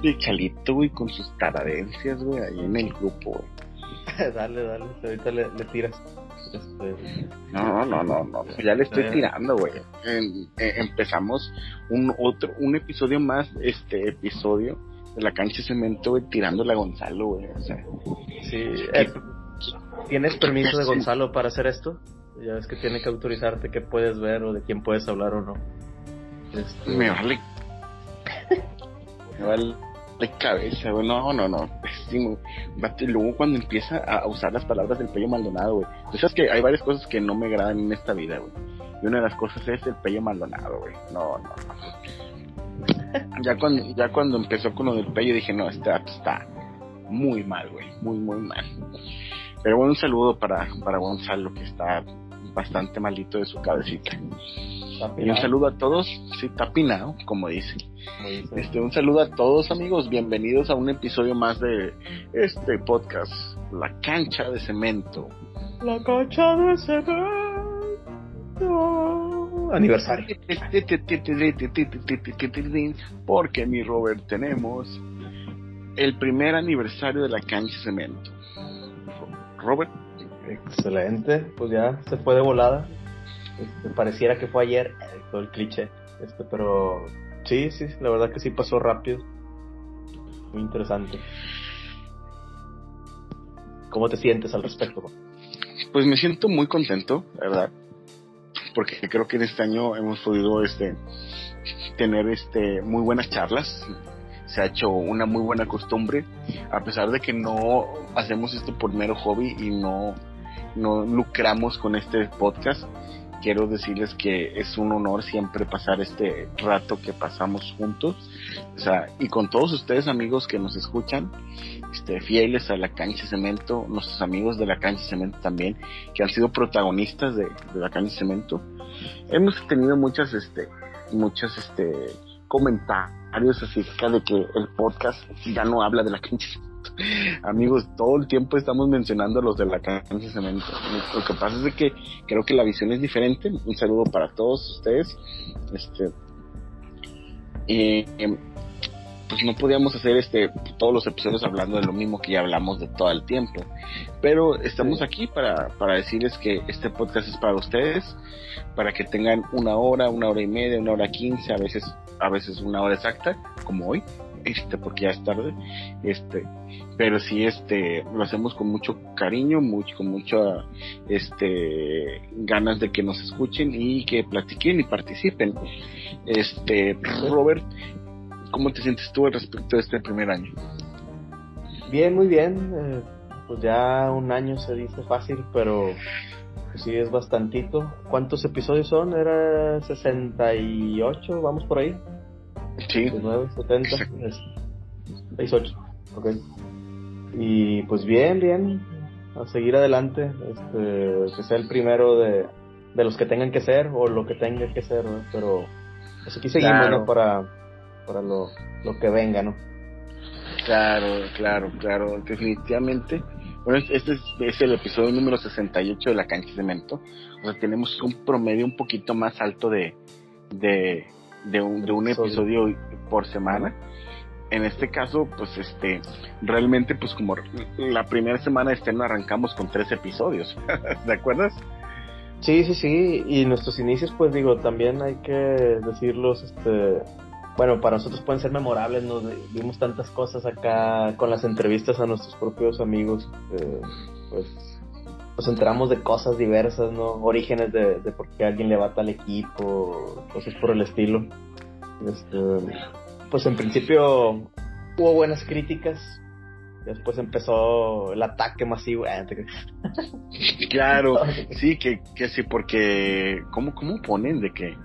que Chalito, güey, con sus taradencias, güey, ahí en el grupo, güey. dale, dale, ahorita le, le tiras. Este... No, no, no, no, ya le estoy tirando, güey. empezamos un otro, un episodio más, este episodio de la cancha de cemento, güey, tirándole a Gonzalo, güey. O sea, sí, eh, ¿tienes permiso de Gonzalo para hacer esto? Ya ves que tiene que autorizarte qué puedes ver o de quién puedes hablar o no. Este... Me vale. Me vale de cabeza, güey. No, no, no. Pésimo. Y luego cuando empieza a usar las palabras del pello Maldonado, güey. Tú sabes que hay varias cosas que no me agradan en esta vida, güey. Y una de las cosas es el pello Maldonado, güey. No, no, no. Ya cuando, ya cuando empezó con lo del pello dije, no, este está muy mal, güey. Muy, muy mal. Pero bueno, un saludo para, para Gonzalo, que está bastante malito de su cabecita. Y un saludo a todos, sí, tapinado, como dicen. Este, un saludo a todos amigos, bienvenidos a un episodio más de este podcast, La Cancha de Cemento. La Cancha de Cemento. Aniversario. Porque mi Robert tenemos el primer aniversario de la Cancha de Cemento. Robert. Excelente, pues ya se fue de volada. Este, pareciera que fue ayer, eh, todo el cliché. Este, pero sí, sí, la verdad que sí pasó rápido. Muy interesante. ¿Cómo te sientes al respecto? Pues me siento muy contento, la verdad, porque creo que en este año hemos podido este tener este muy buenas charlas. Se ha hecho una muy buena costumbre, a pesar de que no hacemos esto por mero hobby y no no lucramos con este podcast quiero decirles que es un honor siempre pasar este rato que pasamos juntos. O sea, y con todos ustedes amigos que nos escuchan, este, fieles a la cancha cemento, nuestros amigos de la cancha cemento también, que han sido protagonistas de, la cancha cemento. Hemos tenido muchas, este, muchas, este, comentarios acerca de que el podcast ya no habla de la cancha Amigos, todo el tiempo estamos mencionando los de la cancha de cemento. Lo que pasa es que creo que la visión es diferente. Un saludo para todos ustedes. Este, y pues no podíamos hacer este todos los episodios hablando de lo mismo que ya hablamos de todo el tiempo. Pero estamos aquí para, para decirles que este podcast es para ustedes, para que tengan una hora, una hora y media, una hora quince, a veces, a veces una hora exacta, como hoy, porque ya es tarde, este, pero sí, este, lo hacemos con mucho cariño, mucho, con mucha, este, ganas de que nos escuchen y que platiquen y participen. Este, Robert, ¿cómo te sientes tú al respecto de este primer año? Bien, muy bien, eh, pues ya un año se dice fácil, pero pues sí es bastantito. ¿Cuántos episodios son? Era 68, vamos por ahí. Sí. 69, 70, 68. Ok. Y pues bien, bien. A seguir adelante. Este, que sea el primero de, de los que tengan que ser o lo que tenga que ser, ¿no? Pero pues aquí seguimos, ¿no? Para, para lo, lo que venga, ¿no? Claro, claro, claro, definitivamente. Bueno, este es, es, el episodio número 68 de la cancha de cemento. O sea, tenemos un promedio un poquito más alto de, de, de un, de un episodio por semana. En este caso, pues este, realmente pues como la primera semana de estreno arrancamos con tres episodios, ¿de acuerdas? Sí, sí, sí, y nuestros inicios pues digo, también hay que decirlos, este, bueno, para nosotros pueden ser memorables, nos vimos tantas cosas acá con las entrevistas a nuestros propios amigos, eh, pues nos enteramos de cosas diversas, ¿no? Orígenes de, de por qué alguien le va tal equipo, cosas por el estilo. Este, pues en principio hubo buenas críticas. Después empezó el ataque masivo. Ah, claro, sí, que, que sí, porque ¿cómo, cómo ponen de que,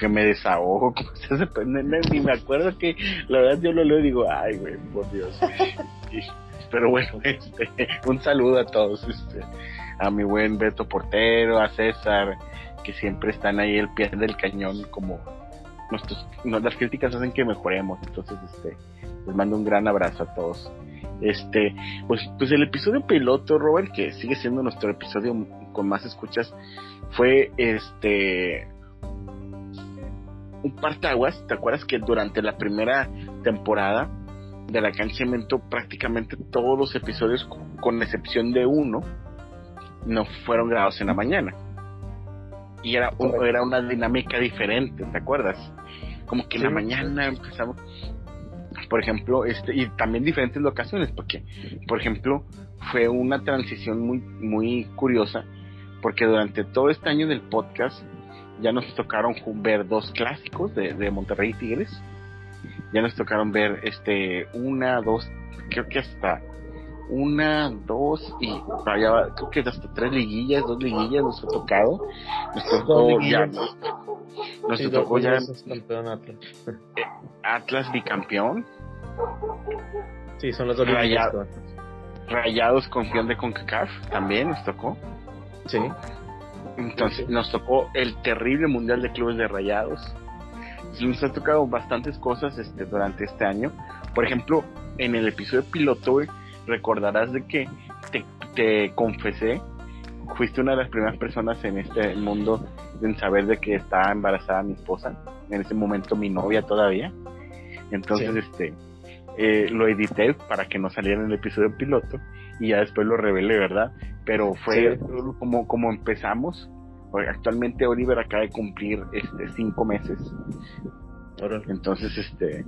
que me desahogo? Ni me acuerdo que la verdad yo lo leo y digo, ay, güey, por Dios. Pero bueno, este, un saludo a todos. Este, a mi buen Beto Portero, a César, que siempre están ahí el pie del cañón como nuestros, las críticas hacen que mejoremos, entonces este les mando un gran abrazo a todos. Este, pues, pues el episodio piloto, Robert, que sigue siendo nuestro episodio con más escuchas, fue este un partaguas, ¿te acuerdas que durante la primera temporada de la cancha cemento, prácticamente todos los episodios, con excepción de uno, no fueron grabados en la mañana. Y era, era una dinámica diferente, ¿te acuerdas? Como que en la mañana empezamos, por ejemplo, este, y también diferentes locaciones, porque, por ejemplo, fue una transición muy, muy curiosa, porque durante todo este año del podcast ya nos tocaron ver dos clásicos de, de Monterrey Tigres, ya nos tocaron ver este una, dos, creo que hasta una, dos y vaya, creo que hasta tres liguillas, dos liguillas nos ha tocado. Nos tocó ya. Nos tocó ya. Atlas. Atlas bicampeón. Sí, son los dos Rayados, Rayados campeón de CONCACAF también nos tocó. Sí. Entonces nos tocó el terrible Mundial de Clubes de Rayados. Nos ha tocado bastantes cosas este, durante este año. Por ejemplo, en el episodio piloto, recordarás de que te, te confesé, fuiste una de las primeras personas en este mundo en saber de que estaba embarazada mi esposa, en ese momento mi novia todavía. Entonces, este, eh, lo edité para que no saliera en el episodio piloto y ya después lo revelé, ¿verdad? Pero fue como, como empezamos. Actualmente Oliver acaba de cumplir este cinco meses. Entonces, este,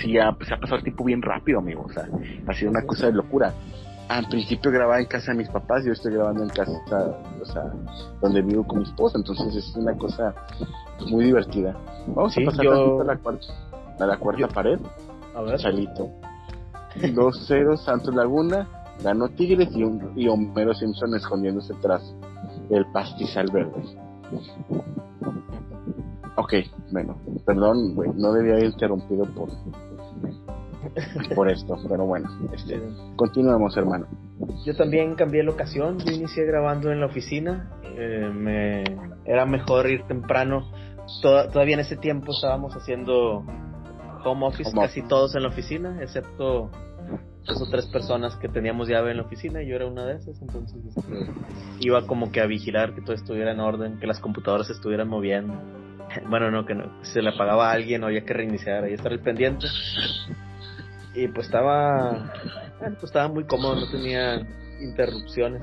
sí, ha, se ha pasado el tiempo bien rápido, amigo. O sea, ha sido una cosa de locura. Al principio grababa en casa de mis papás, yo estoy grabando en casa, o sea, donde vivo con mi esposa. Entonces es una cosa muy divertida. Vamos a pasar a la cuarta, a la cuarta pared. A ver. Chalito. 2-0 Santos Laguna, ganó Tigres y, un, y Homero Simpson escondiéndose tras el pastizal verde. Ok, bueno, perdón, güey, no debía haber interrumpido por por esto, pero bueno, este, continuemos, hermano. Yo también cambié la ocasión, yo inicié grabando en la oficina, eh, me era mejor ir temprano. todavía en ese tiempo estábamos haciendo home office, casi todos en la oficina, excepto dos o tres personas que teníamos llave en la oficina y yo era una de esas, entonces este, iba como que a vigilar que todo estuviera en orden, que las computadoras se estuvieran moviendo. Bueno, no, que no, se le apagaba a alguien o había que reiniciar, ahí estar el pendiente. Y pues estaba, pues estaba muy cómodo, no tenía interrupciones.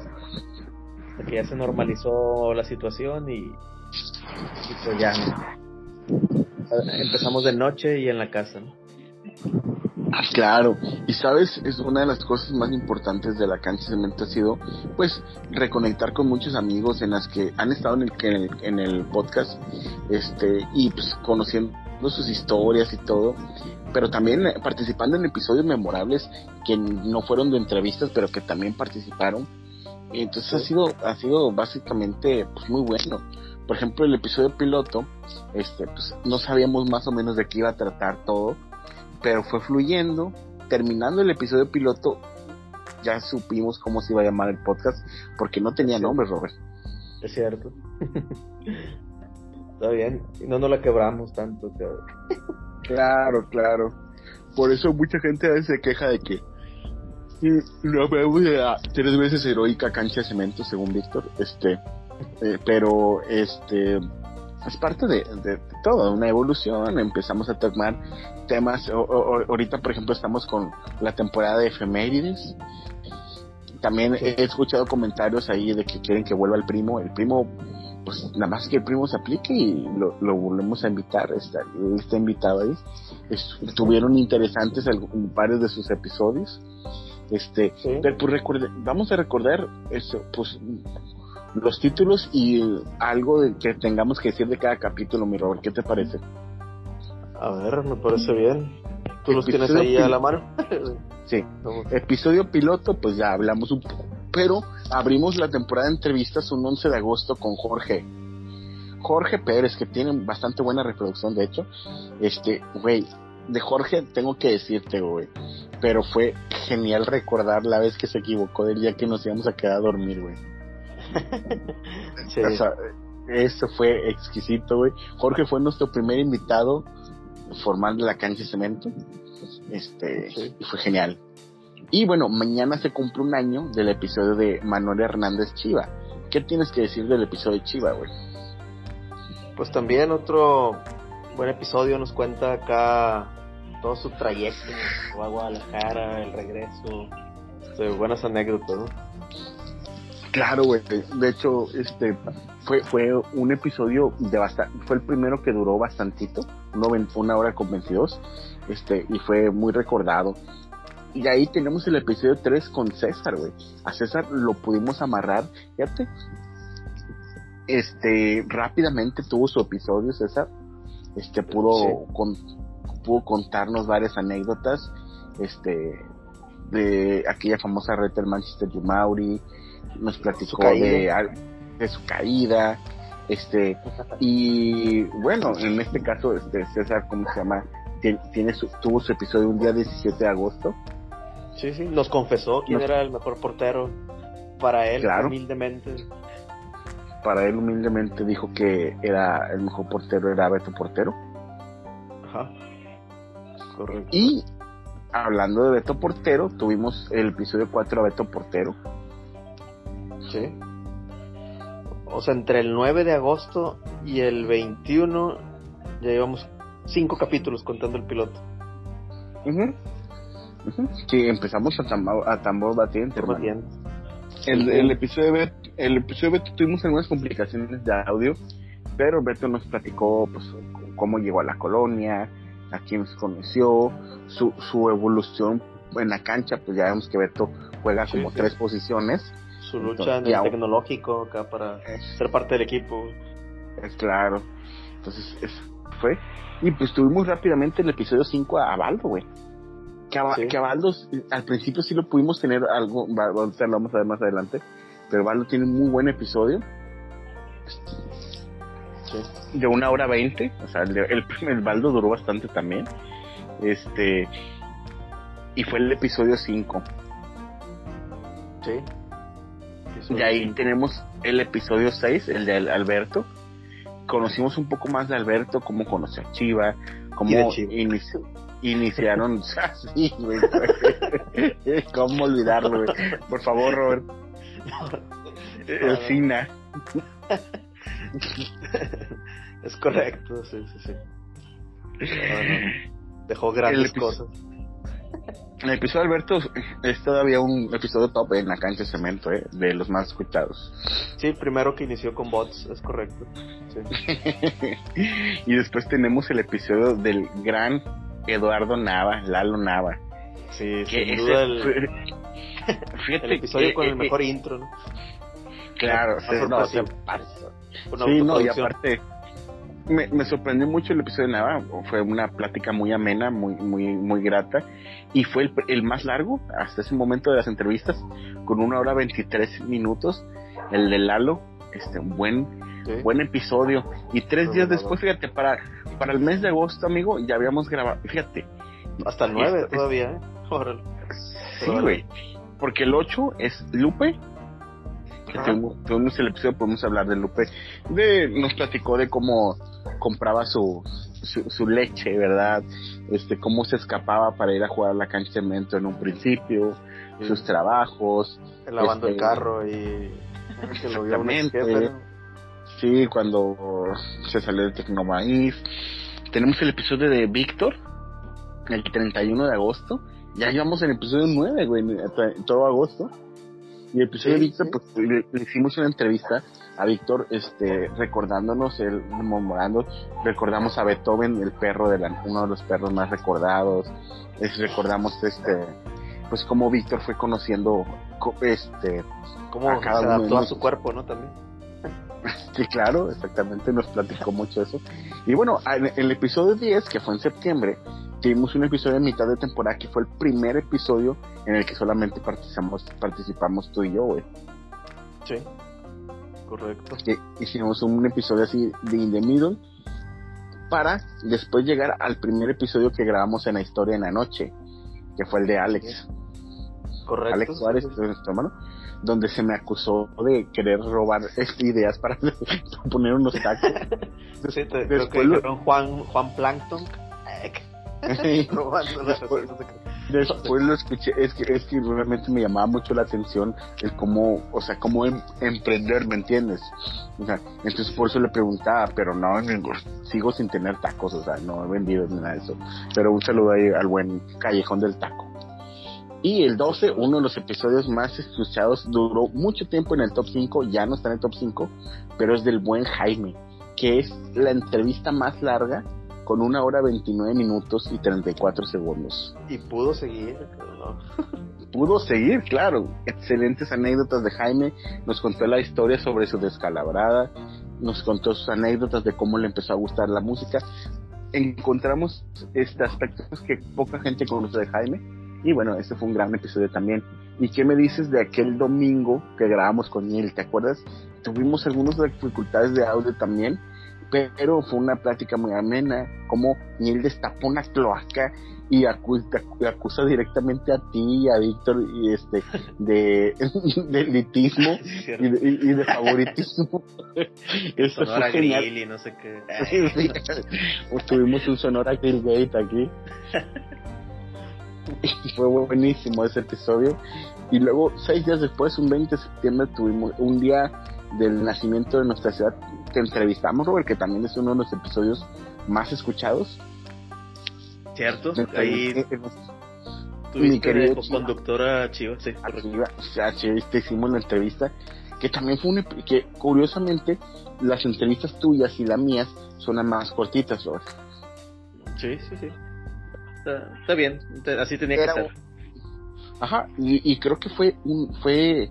Hasta que ya se normalizó la situación y, y pues ya empezamos de noche y en la casa. ¿no? Ah, claro, y sabes, es una de las cosas más importantes de la cancha de cemento ha sido, pues, reconectar con muchos amigos en las que han estado en el, en el, podcast, este, y pues conociendo sus historias y todo, pero también participando en episodios memorables que no fueron de entrevistas, pero que también participaron. Entonces ha sido, ha sido básicamente pues muy bueno. Por ejemplo, el episodio piloto, este, pues no sabíamos más o menos de qué iba a tratar todo, pero fue fluyendo. Terminando el episodio piloto, ya supimos cómo se iba a llamar el podcast, porque no tenía nombre, Robert. Es cierto. Está bien, no nos la quebramos tanto. claro, claro. Por eso mucha gente a veces se queja de que no vemos tres veces heroica cancha de cemento, según Víctor. Este, eh, pero este es parte de, de, todo, una evolución, empezamos a tomar temas, ahorita por ejemplo estamos con la temporada de efemérides, también he escuchado comentarios ahí de que quieren que vuelva el primo, el primo, pues nada más que el primo se aplique y lo, volvemos a invitar, está, está invitado ahí, estuvieron interesantes varios de sus episodios, este, pero pues recuerde, vamos a recordar eso, pues los títulos y algo de que tengamos que decir de cada capítulo, mi Robert. ¿Qué te parece? A ver, me parece bien. ¿Tú los tienes ahí a la mano? sí. Episodio piloto, pues ya hablamos un poco. Pero abrimos la temporada de entrevistas un 11 de agosto con Jorge. Jorge Pérez, que tiene bastante buena reproducción, de hecho. Este, güey, de Jorge tengo que decirte, güey. Pero fue genial recordar la vez que se equivocó del día que nos íbamos a quedar a dormir, güey. eso fue exquisito, güey. Jorge fue nuestro primer invitado formando la cancha de cemento. Este, y fue genial. Y bueno, mañana se cumple un año del episodio de Manuel Hernández Chiva. ¿Qué tienes que decir del episodio de Chiva, güey? Pues también otro buen episodio nos cuenta acá todo su trayecto, a Guadalajara, el regreso, este, buenas anécdotas, ¿no? Claro, güey. De hecho, este fue fue un episodio de bastante, fue el primero que duró bastantito, una hora con 22, este, y fue muy recordado. Y ahí tenemos el episodio 3 con César, güey. A César lo pudimos amarrar, fíjate. Este, rápidamente tuvo su episodio, César. Este, pudo, con, pudo contarnos varias anécdotas, este, de aquella famosa red del Manchester United, nos platicó de, de su caída, este, y bueno, en este caso, este, César, ¿cómo se llama? Tiene, su, tuvo su episodio un día 17 de agosto. Sí, sí, nos confesó quién era el mejor portero para él, humildemente. Para él humildemente dijo que era el mejor portero era Beto Portero. Ajá. Correcto. Y hablando de Beto Portero, tuvimos el episodio 4 a Beto Portero. Sí. O sea, entre el 9 de agosto y el 21 ya llevamos cinco capítulos contando el piloto. Sí, empezamos a, a tambor batiente. El, el, episodio de el episodio de Beto tuvimos algunas complicaciones de audio, pero Beto nos platicó pues cómo llegó a la colonia, a quién se conoció, su, su evolución en la cancha, pues ya vemos que Beto juega como tres posiciones. Su lucha en el tecnológico acá para ser parte del equipo. Es claro. Entonces, fue. Y pues tuvimos rápidamente el episodio 5 a Baldo, güey. Que, a, Baldo, al principio sí lo pudimos tener algo, lo vamos a ver más adelante, pero Baldo tiene un muy buen episodio. De una hora veinte, o sea, el, el, el Baldo duró bastante también. Este, y fue el episodio 5. Sí. Y ahí tenemos el episodio 6, el de Alberto. Conocimos un poco más de Alberto, cómo conoció a Chiva, cómo iniciaron. sí, ¿Cómo olvidarlo, Por favor, Robert. El Sina. es correcto, sí, sí, sí. Dejó grandes cosas. El episodio de Alberto es todavía un episodio top en la cancha de cemento, ¿eh? de los más escuchados. Sí, primero que inició con bots, es correcto. y después tenemos el episodio del gran Eduardo Nava, Lalo Nava. Sí, sin duda el, el episodio con el eh, mejor eh, intro, ¿no? Claro, sí, no, sí, no, y aparte me, me, sorprendió mucho el episodio de Nava, fue una plática muy amena, muy, muy, muy grata, y fue el, el más largo hasta ese momento de las entrevistas, con una hora 23 minutos, el de Lalo, este, un buen, buen episodio, y tres días después, fíjate, para, para el mes de agosto, amigo, ya habíamos grabado, fíjate. Hasta el 9 todavía, ¿eh? Sí, güey, porque el 8 es Lupe, tuvimos, el episodio, podemos hablar de Lupe, de, nos platicó de cómo compraba su, su, leche, ¿verdad? Este, cómo se escapaba para ir a jugar a la cancha de cemento en un principio, sus trabajos. Lavando el este, carro y... Exactamente. Sí, cuando se salió de Tecnomaíz. Tenemos el episodio de Víctor, el 31 de agosto. Ya llevamos el episodio 9, güey, todo agosto. Y el episodio de Víctor, pues le, hicimos una entrevista a Víctor, este, recordándonos, el memorando, recordamos a Beethoven, el perro de la, uno de los perros más recordados, es, recordamos este, pues cómo Víctor fue conociendo, este, cómo a cada se adaptó a su cuerpo, ¿no? También. Sí, claro, exactamente, nos platicó mucho eso. Y bueno, en el episodio 10, que fue en septiembre, tuvimos un episodio en mitad de temporada que fue el primer episodio en el que solamente participamos, participamos tú y yo, güey. Sí, correcto. hicimos un episodio así de In the Middle para después llegar al primer episodio que grabamos en la historia en la noche, que fue el de Alex. Correcto. Alex Suárez, nuestro hermano, donde se me acusó de querer robar ideas para poner unos tacos. sí, te, creo que Juan, Juan Plankton. Después lo escuché, es que, es que realmente me llamaba mucho la atención el cómo, o sea, cómo em, emprender, ¿me entiendes? O sea, entonces por eso le preguntaba, pero no, sigo sin tener tacos, o sea, no he vendido nada de eso. Pero un saludo ahí al buen Callejón del Taco. Y el 12, uno de los episodios más escuchados, duró mucho tiempo en el top 5, ya no está en el top 5, pero es del buen Jaime, que es la entrevista más larga con una hora 29 minutos y 34 segundos. Y pudo seguir, ¿no? pudo seguir, claro. Excelentes anécdotas de Jaime. Nos contó la historia sobre su descalabrada. Nos contó sus anécdotas de cómo le empezó a gustar la música. Encontramos este aspecto que poca gente conoce de Jaime. Y bueno, este fue un gran episodio también. ¿Y qué me dices de aquel domingo que grabamos con él? ¿Te acuerdas? Tuvimos algunas dificultades de audio también pero fue una plática muy amena, como él destapó una cloaca y acusa, directamente a ti y a Víctor y este de, de elitismo y de, favoritismo. Eso Sonora fue Grill y no sé qué. Tuvimos un Sonora Grill Gate aquí. Y fue buenísimo ese episodio. Y luego, seis días después, un 20 de septiembre, tuvimos un día del nacimiento de nuestra ciudad que entrevistamos, Robert, que también es uno de los episodios más escuchados. Cierto, ahí mi querido conductora Chiva, sí, te hicimos la entrevista, que también fue un, que curiosamente las entrevistas tuyas y las mías son las más cortitas, Robert. Sí, sí, sí. Está, bien, así tenía que ser. Ajá, y, y, creo que fue un fue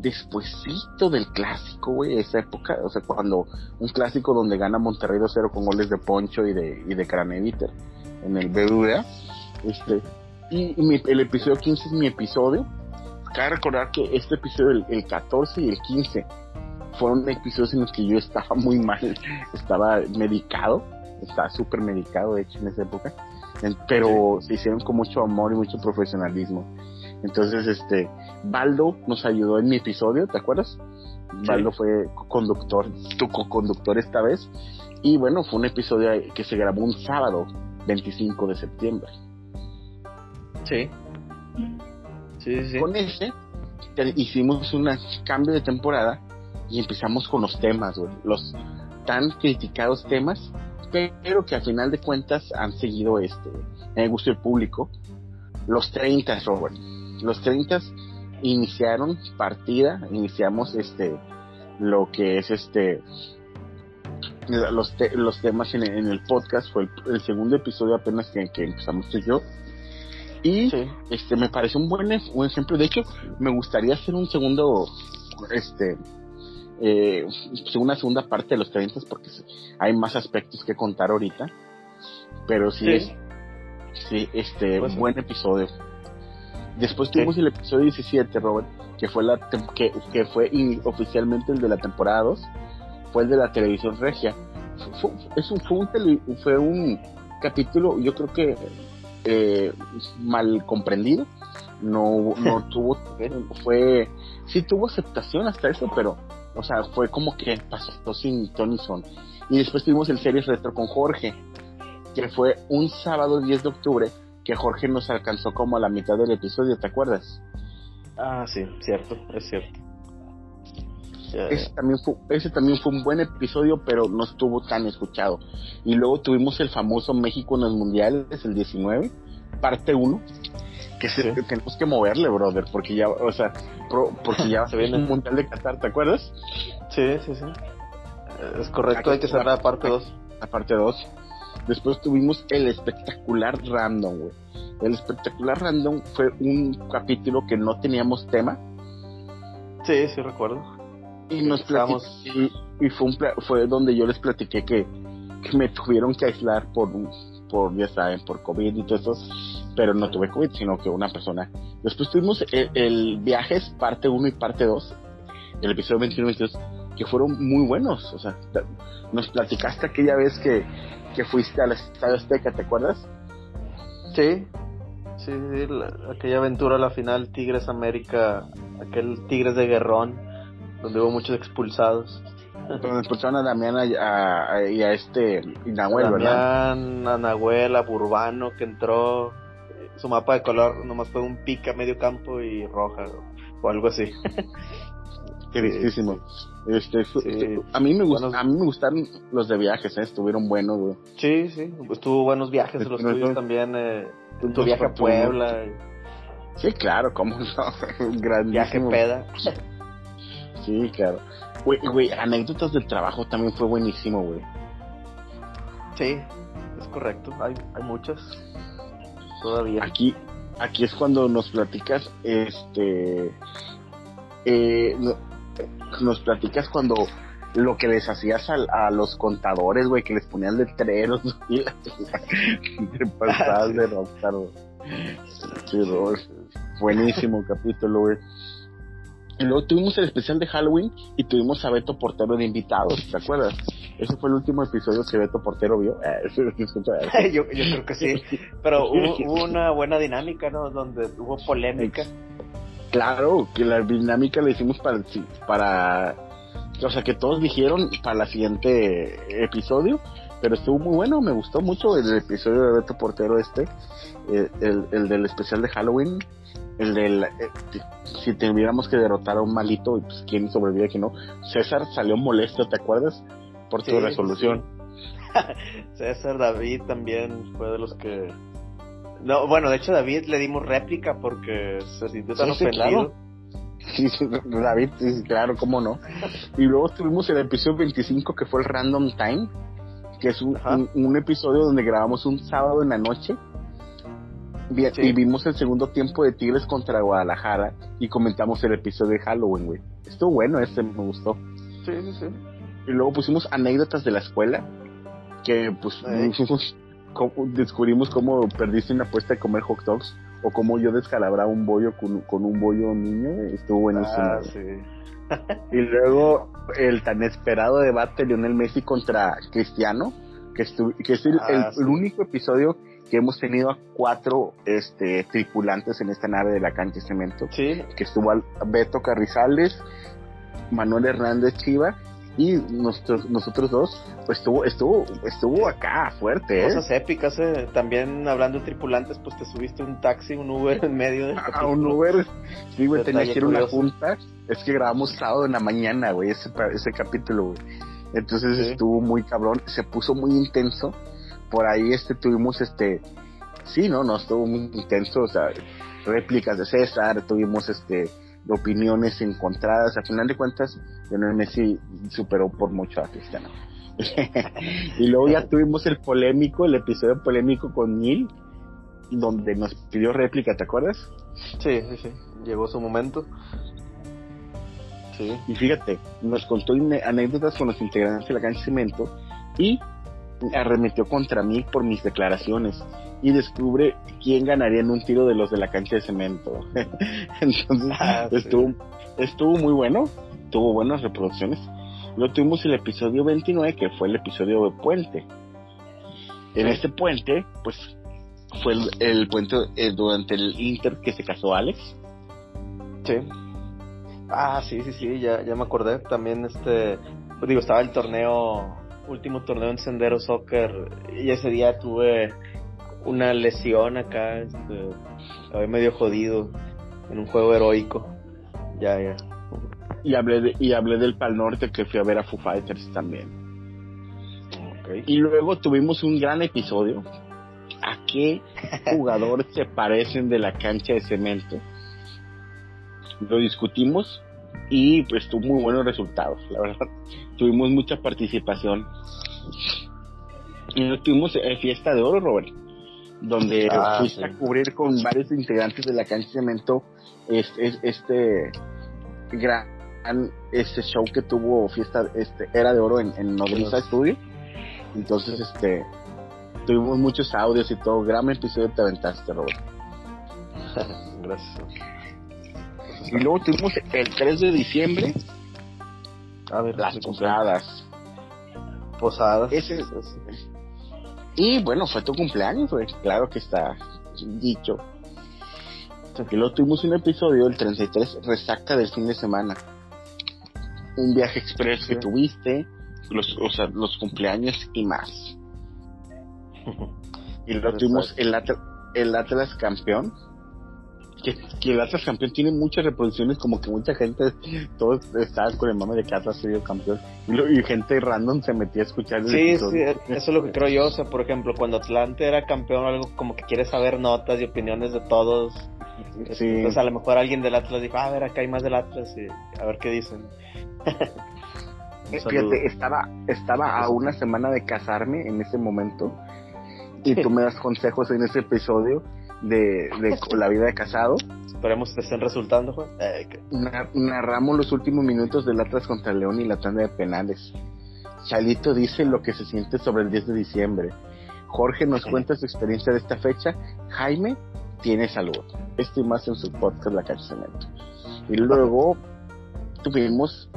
despuesito del clásico, güey, esa época, o sea, cuando un clásico donde gana Monterrey 2-0 con goles de Poncho y de, y de Craneviter en el BBVA, este, y, el episodio 15 es mi episodio, cabe recordar que este episodio, el, 14 y el 15, fueron episodios en los que yo estaba muy mal, estaba medicado, estaba súper medicado, de hecho, en esa época, pero se hicieron con mucho amor y mucho profesionalismo. Entonces, este, Baldo nos ayudó en mi episodio, ¿te acuerdas? Baldo fue conductor, tu co-conductor esta vez. Y bueno, fue un episodio que se grabó un sábado, 25 de septiembre. Sí. Sí, sí. Con ese hicimos un cambio de temporada y empezamos con los temas, los tan criticados temas, pero que al final de cuentas han seguido este en el gusto del público. Los 30, Robert. Los 30 iniciaron partida, iniciamos este lo que es este los, los temas en, el podcast. Fue el, segundo episodio apenas que, empezamos tú y yo. Y este me parece un buen un ejemplo. De hecho me gustaría hacer un segundo este eh, una segunda parte de los 30 porque hay más aspectos que contar ahorita. Pero sí, es sí este pues buen episodio. Después tuvimos el episodio 17, Robert, que fue la que, que fue oficialmente el de la temporada 2, fue el de la televisión regia. Fue, fue, un, fue un capítulo, yo creo que eh, mal comprendido. No, no tuvo, fue, sí tuvo aceptación hasta eso, pero, o sea, fue como que pasó sin Tony Son. Y después tuvimos el series retro con Jorge, que fue un sábado 10 de octubre que Jorge nos alcanzó como a la mitad del episodio, ¿te acuerdas? Ah, sí, cierto, es cierto. ese, También fue, ese también fue un buen episodio, pero no estuvo tan escuchado. Y luego tuvimos el famoso México en los mundiales, el 19, parte 1, que tenemos que moverle, brother, porque ya, o sea, porque ya se viene un mundial de Qatar, ¿te acuerdas? Sí, sí, sí. Es correcto, hay que cerrar la parte 2. La parte 2. Después tuvimos el espectacular random, güey. El espectacular random fue un capítulo que no teníamos tema. Sí, sí recuerdo. Y nos y, fue, un, fue donde yo les platiqué que, que me tuvieron que aislar por, por, ya saben, por COVID y todo eso, pero no tuve COVID, sino que una persona. Después tuvimos el, el viajes parte 1 y parte 2, el episodio 21 y 22, que fueron muy buenos. O sea, nos platicaste aquella vez que que fuiste al Estadio Azteca, ¿te acuerdas? Sí, sí, aquella aventura la final Tigres América, aquel Tigres de Guerrón, donde hubo muchos expulsados. Donde expulsaron a Damián y a este Nahuel, Damián, a Nahuel, a Burbano que entró. su mapa de color nomás fue un pica medio campo y roja o, algo así. Tristísimo. Este, este, a mí me a mí me gustaron los de viajes, ¿eh? estuvieron buenos, güey. Sí, sí, estuvo buenos viajes los tuyos también, eh, tu viaje a Puebla. Sí, claro, cómo no, grandísimo. Viaje peda. Sí, claro. Güey, güey, anécdotas del trabajo también fue buenísimo, güey. Sí, es correcto, hay, hay muchas todavía. Aquí, aquí es cuando nos platicas, este, eh, nos platicas cuando lo que les hacías a, los contadores, güey, que les ponían letreros y de pasadas de Rockstar, Sí, buenísimo capítulo, güey. Y luego tuvimos el especial de Halloween y tuvimos a Beto Portero de invitados, ¿te acuerdas? Ese fue el último episodio que Beto Portero vio. yo, yo creo que sí. Pero hubo, una buena dinámica, ¿no? Donde hubo polémica. Claro, que la dinámica la hicimos para, para, o sea, que todos dijeron para el siguiente episodio, pero estuvo muy bueno, me gustó mucho el episodio de Beto Portero este, eh, el, el del especial de Halloween, el del, eh, si tuviéramos que derrotar a un malito, pues quién sobrevive, que no. César salió molesto, ¿te acuerdas? Por tu resolución. César David también fue de los que no, bueno, de hecho David le dimos réplica porque se sintió tan ofendido. Sí, David, claro, cómo no. Y luego tuvimos el episodio 25 que fue el Random Time, que es un, un, episodio donde grabamos un sábado en la noche. Y vimos el segundo tiempo de Tigres contra Guadalajara y comentamos el episodio de Halloween, güey. Estuvo bueno, este me gustó. Sí, sí, sí. Y luego pusimos anécdotas de la escuela, que pues descubrimos cómo perdiste una apuesta de comer hot dogs o cómo yo descalabraba un bollo con, un bollo niño, estuvo buenísimo. Ah, y luego el tan esperado debate de Lionel Messi contra Cristiano, que, que es ah, el, único episodio que hemos tenido a cuatro este, tripulantes en esta nave de la cancha de cemento. Que estuvo Beto Carrizales, Manuel Hernández Chiva y nosotros, nosotros dos, pues estuvo, estuvo, estuvo acá fuerte, ¿eh? Cosas épicas, ¿eh? También hablando de tripulantes, pues te subiste un taxi, un Uber en medio del Ah, un Uber. Sí, güey, tenía que ir a una junta. Es que grabamos sábado en la mañana, güey, ese, ese capítulo, güey. Entonces estuvo muy cabrón, se puso muy intenso. Por ahí este tuvimos este sí, no, no estuvo muy intenso, o sea, réplicas de César, tuvimos este opiniones encontradas. A final de cuentas, Lionel Messi superó por mucho a Cristiano. y luego ya tuvimos el polémico, el episodio polémico con Neil, donde nos pidió réplica, ¿te acuerdas? Sí, sí, sí. Llegó su momento. Sí. Y fíjate, nos contó anécdotas con los integrantes de la cancha de cemento y arremetió contra mí por mis declaraciones y descubre quién ganaría en un tiro de los de la cancha de cemento. Entonces ah, estuvo, estuvo muy bueno, tuvo buenas reproducciones. Luego tuvimos el episodio 29 que fue el episodio de Puente. En este puente, pues fue el, puente eh, durante el Inter que se casó Alex. Sí. Ah, sí, sí, sí, ya, ya me acordé. También este, digo, estaba el torneo, último torneo en Sendero Soccer y ese día tuve una lesión acá, este, acabé medio jodido en un juego heroico. Ya, ya. Y hablé, y hablé del Pal Norte que fui a ver a Foo Fighters también. Y luego tuvimos un gran episodio. ¿A qué jugadores se parecen de la cancha de cemento? Lo discutimos y pues tuvo muy buenos resultados, la verdad. Tuvimos mucha participación. Y tuvimos eh, fiesta de oro, Robert donde ah, fuiste a cubrir con varios integrantes de la cancha de cemento este, este gran este show que tuvo fiesta este era de oro en, en Nodriza Studio entonces este tuvimos muchos audios y todo. Gran episodio te aventaste Robert. Gracias y luego tuvimos el 3 de diciembre a ver, las posadas posadas ese, y bueno, fue tu cumpleaños, pues claro que está dicho. Aquí luego tuvimos un episodio, el 33, resaca del fin de semana. Un viaje express que tuviste, los, o sea, los cumpleaños y más. y luego tuvimos el, el Atlas campeón. Que, que, el Atlas campeón tiene muchas reproducciones, como que mucha gente, todos estaban con el mame de que Atlas sido campeón. Y, gente random se metía a escuchar el Sí, sí, eso es lo que creo yo. O sea, por ejemplo, cuando Atlante era campeón, algo como que quiere saber notas y opiniones de todos. Sí. Entonces, a lo mejor alguien del Atlas dijo, ah, a ver, acá hay más del Atlas y a ver qué dicen. Fíjate, estaba, estaba a una semana de casarme en ese momento y tú me das consejos en ese episodio de, de la vida de casado. Esperemos que estén resultando, Juan. Eh, narramos los últimos minutos del Atlas contra León y la tanda de penales. Chalito dice lo que se siente sobre el 10 de diciembre. Jorge nos cuenta su experiencia de esta fecha. Jaime tiene salud. Esto y más en su podcast La Cancha Cemento. Y luego tuvimos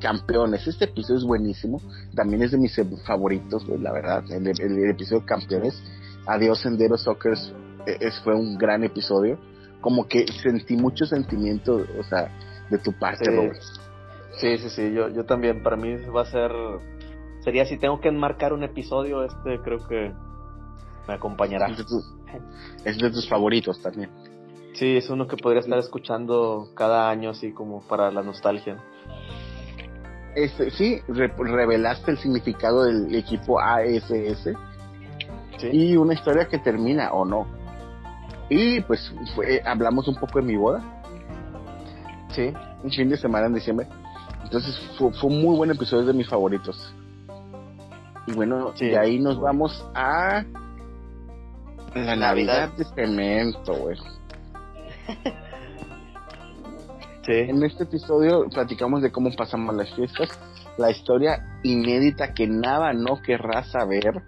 campeones. Este episodio es buenísimo. También es de mis favoritos, la verdad. El, episodio campeones. Adiós Sendero Soccer es, fue un gran episodio. Como que sentí mucho sentimiento, o sea, de tu parte, sí. Sí, sí, Yo, yo también. Para mí va a ser. Sería si tengo que enmarcar un episodio, este creo que me acompañará. Es de, es de tus favoritos también. Sí, es uno que podría estar escuchando cada año, así como para la nostalgia. Este, sí, revelaste el significado del equipo ASS. Y una historia que termina o no. Y pues hablamos un poco de mi boda. Sí. Un fin de semana en diciembre. Entonces fue, un muy buen episodio de mis favoritos. Y bueno, de ahí nos vamos a la Navidad, de cemento, güey. En este episodio platicamos de cómo pasamos las fiestas, la historia inédita que nada no querrá saber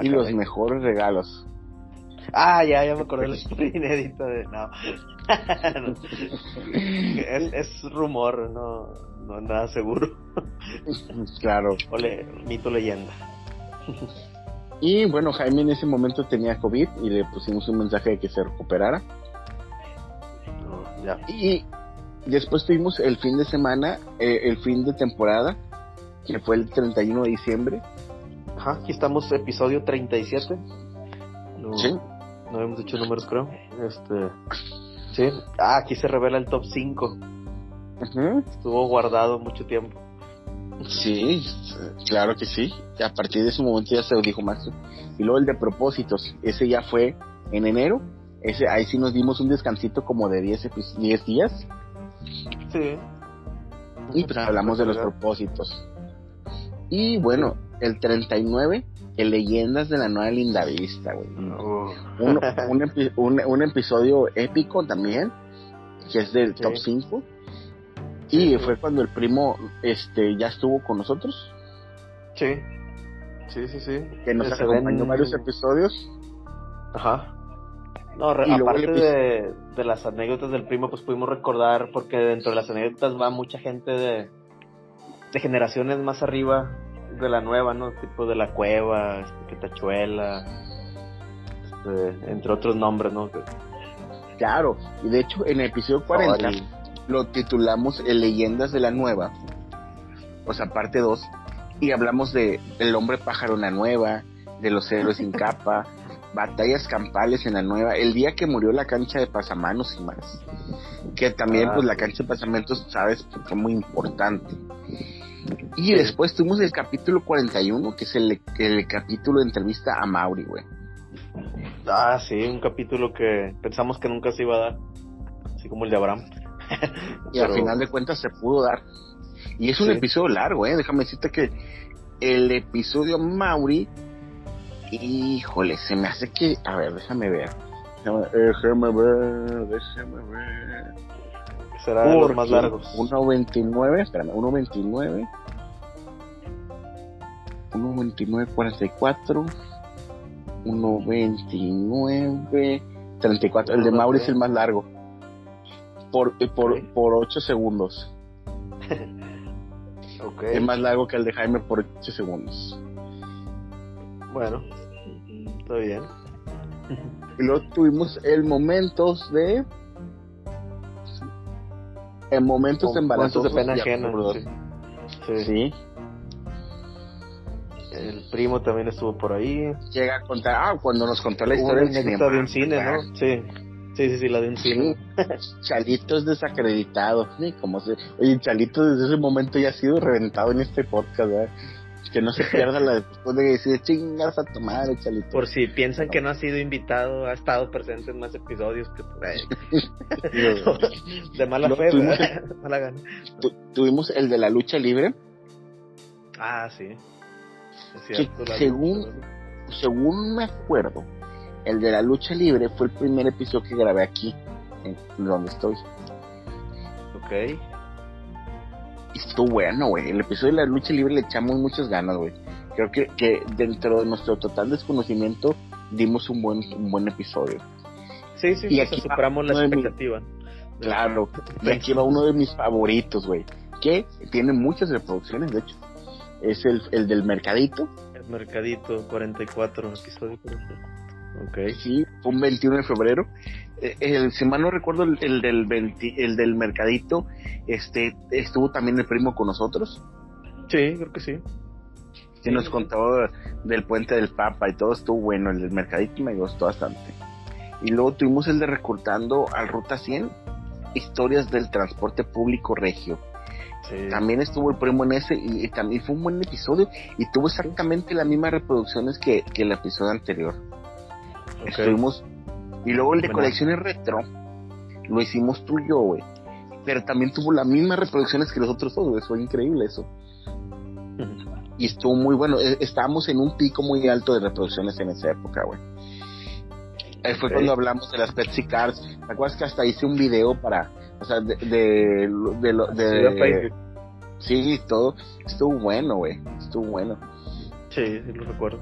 y los mejores regalos. Ah, ya, ya me acordé de la historia inédita de. No. es, es, rumor, no, no nada seguro. claro. Ole, mito leyenda. y bueno, Jaime en ese momento tenía COVID y le pusimos un mensaje de que se recuperara. ya. Y después tuvimos el fin de semana, eh, el fin de temporada, que fue el 31 de diciembre. Ajá, aquí estamos, episodio 37. No, sí. No hemos dicho números, creo. Este. Sí. Ah, aquí se revela el top 5. Estuvo guardado mucho tiempo. Sí, claro que sí. A partir de ese momento ya se lo dijo más. Y luego el de propósitos, ese ya fue en enero. Ese, ahí sí nos dimos un descansito como de 10, 10 días. Sí. Y pues hablamos de los propósitos. Y bueno, el 39, el Leyendas de la Nueva Linda Vista, güey. un, episodio épico también, que es del top 5. Y fue cuando el primo este ya estuvo con nosotros. Sí. Sí, sí, sí. Que nos acompañó varios episodios. Ajá. No, aparte de, de, las anécdotas del primo, pues pudimos recordar, porque dentro de las anécdotas va mucha gente de, de generaciones más arriba de la nueva, ¿no? Tipo de la cueva, este, Tachuela, este, entre otros nombres, ¿no? Claro, y de hecho en el episodio 40 lo titulamos Leyendas de la Nueva, o sea, parte 2, y hablamos de El hombre pájaro en la nueva, de los héroes sin capa, batallas campales en la nueva, el día que murió la cancha de pasamanos y más. Que también, pues, la ah, cancha de pasamentos, sabes, fue muy importante. Y después tuvimos el capítulo 41, que es el, el capítulo de entrevista a Mauri, güey. Ah, sí, un capítulo que pensamos que nunca se iba a dar, así como el de Abraham. y al final de cuentas se pudo dar. Y es un episodio largo, ¿eh? Déjame decirte que el episodio Mauri Híjole, se me hace que. A ver, déjame ver. Déjame ver, déjame ver. Será de los más largos. 1.29, espérame, 1.29. 1.29, 44. 1.29, 34. El de Mauri es el más largo. Por, eh, por, por 8 segundos. okay. Es más largo que el de Jaime por 8 segundos. Bueno, está bien. Y luego tuvimos el momentos de. En momentos de pena ajena. Sí. sí. El primo también estuvo por ahí. Llega a contar, ah, cuando nos contó la historia del cine. de un cine, ¿no? Sí. Sí, sí, sí, la de un cine. Chalito es desacreditado. Sí, como se... Oye, Chalito desde ese momento ya ha sido reventado en este podcast, ¿verdad? Que no se pierda la después de decir chingas a tu madre, Chalito. Por si piensan que no ha sido invitado, ha estado presente en más episodios que de mala fe, tuvimos, mala gana. tuvimos el de la lucha libre. Ah, sí. según, según me acuerdo, el de la lucha libre fue el primer episodio que grabé aquí, en donde estoy. Ok estuvo bueno, güey. El episodio de la lucha libre le echamos muchas ganas, güey. Creo que, que dentro de nuestro total desconocimiento dimos un buen, un buen episodio. Sí, sí, y aquí superamos la expectativa. claro, y aquí va uno de mis favoritos, güey. Que tiene muchas reproducciones, de hecho. Es el, el del Mercadito. El Mercadito, 44 episodios. Okay. Sí, fue un 21 de febrero. Eh, el, si mal no recuerdo, el, del el del mercadito, este, estuvo también el primo con nosotros. Sí, creo que sí. Sí, nos contó del puente del Papa y todo estuvo bueno. El del mercadito me gustó bastante. Y luego tuvimos el de recortando al Ruta 100, historias del transporte público regio. También estuvo el primo en ese y, también fue un buen episodio y tuvo exactamente las mismas reproducciones que, que el episodio anterior. Estuvimos. Y luego el de colecciones retro lo hicimos tú y yo, güey. Pero también tuvo las mismas reproducciones que los otros dos, güey. Fue increíble eso. Y estuvo muy bueno. E, estábamos en un pico muy alto de reproducciones en esa época, güey. Fue cuando hablamos de las Pepsi Cars. ¿Te acuerdas que hasta hice un video para. O sea, de. de, de, sí, todo. Estuvo bueno, güey. Estuvo bueno. Sí, sí, lo recuerdo.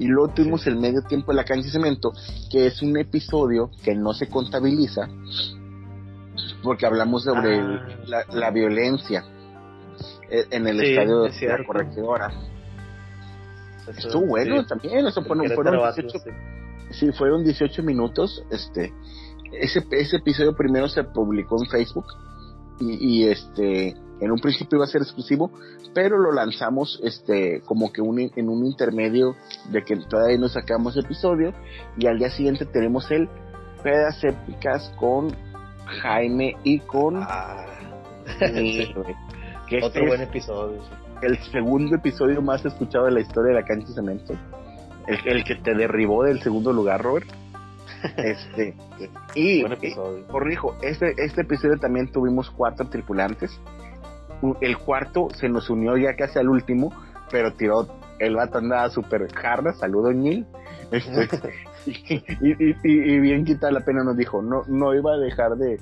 Y luego tuvimos el medio tiempo de la cancha de cemento, que es un episodio que no se contabiliza, porque hablamos sobre ah. la, violencia eh, en el estadio de la corregidora. Estuvo bueno también, eso fueron, fueron 18, sí. fueron 18 minutos, este, ese, ese episodio primero se publicó en Facebook y, y este en un principio iba a ser exclusivo, pero lo lanzamos este como que un, en un intermedio de que todavía no sacamos episodio y al día siguiente tenemos el Pedas Épicas con Jaime y con ah, que otro buen episodio. El segundo episodio más escuchado de la historia de la cancha de cemento. El, el que te derribó del segundo lugar, Robert. Este, y, corrijo, este, este episodio también tuvimos cuatro tripulantes el cuarto se nos unió ya casi al último, pero tiró, el vato andaba súper jarda, saludo Ñil. Este, y, bien quita la pena nos dijo, no, no iba a dejar de,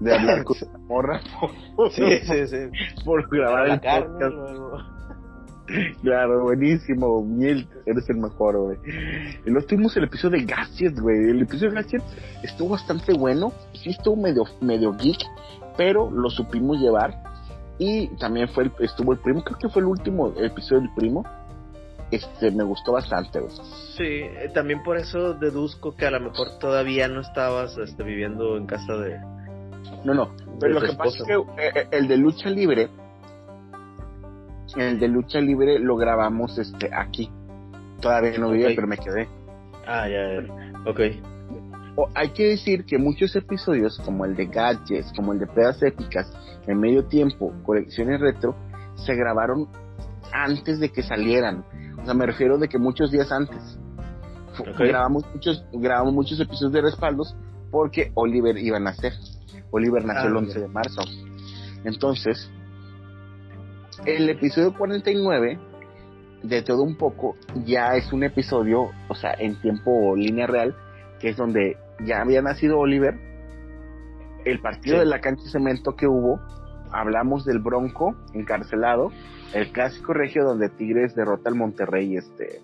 de hablar con la morra por, sí, sí, sí. por grabar el podcast. Claro, buenísimo, Miel, eres el mejor, güey. Y luego tuvimos el episodio de Gadget, güey. El episodio de Gadget estuvo bastante bueno, sí estuvo medio, medio geek, pero lo supimos llevar y también fue estuvo el primo, creo que fue el último episodio del primo. Este, me gustó bastante. Sí, eh, también por eso deduzco que a lo mejor todavía no estabas este, viviendo en casa de... No, no, pero lo que pasa es que eh, eh, el de lucha libre, el de lucha libre lo grabamos este aquí. Todavía no vivía, pero me quedé. Ah, ya, ya. Ok hay que decir que muchos episodios, como el de Gadgets, como el de Pedas Épicas, en medio tiempo, colecciones retro, se grabaron antes de que salieran. O sea, me refiero de que muchos días antes. Grabamos muchos, grabamos muchos episodios de respaldos porque Oliver iba a nacer. Oliver nació el 11 ah, de marzo. Entonces, el episodio 49 de todo un poco ya es un episodio, o sea, en tiempo línea real, que es donde ya había nacido Oliver, el partido de la cancha de cemento que hubo, hablamos del Bronco encarcelado, el clásico regio donde Tigres derrota al Monterrey este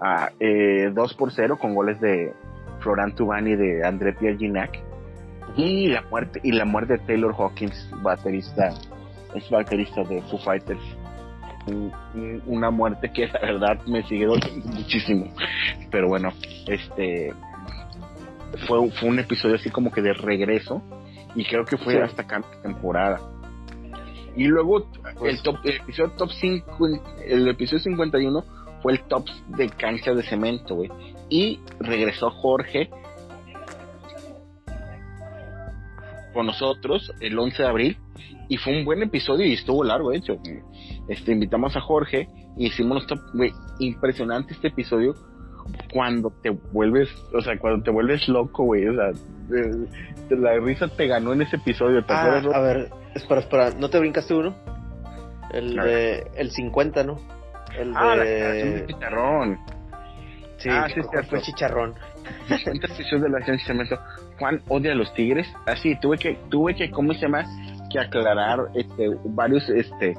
a, eh, 2 por 0 con goles de Florán Tubani y de André Pierre y la muerte y la muerte de Taylor Hawkins baterista es baterista de Foo Fighters. Una muerte que la verdad me sigue doliendo muchísimo. Pero bueno este fue, fue un episodio así como que de regreso y creo que fue hasta cambio temporada. Y luego el, Pues- top, el episodio top 5, el episodio 51 fue el top de cancha de cemento, güey. Y regresó Jorge con nosotros el 11 de abril y fue un buen episodio y estuvo largo, de hecho. Este, invitamos a Jorge y hicimos los top, güey, impresionante este episodio cuando te vuelves, o sea, cuando te vuelves loco, güey, o sea, la risa te ganó en ese episodio, ¿te Ah, acuerdas? A ver, espera, espera, ¿no te brincaste uno? El de el 50, ¿no? El Ah, de chicharrón. Sí, Ah, sí, fue chicharrón. ¿Cuántas episodios de la de cemento? Juan odia a los tigres. Así, tuve que, tuve que, ¿cómo se llama? Que aclarar este, varios este,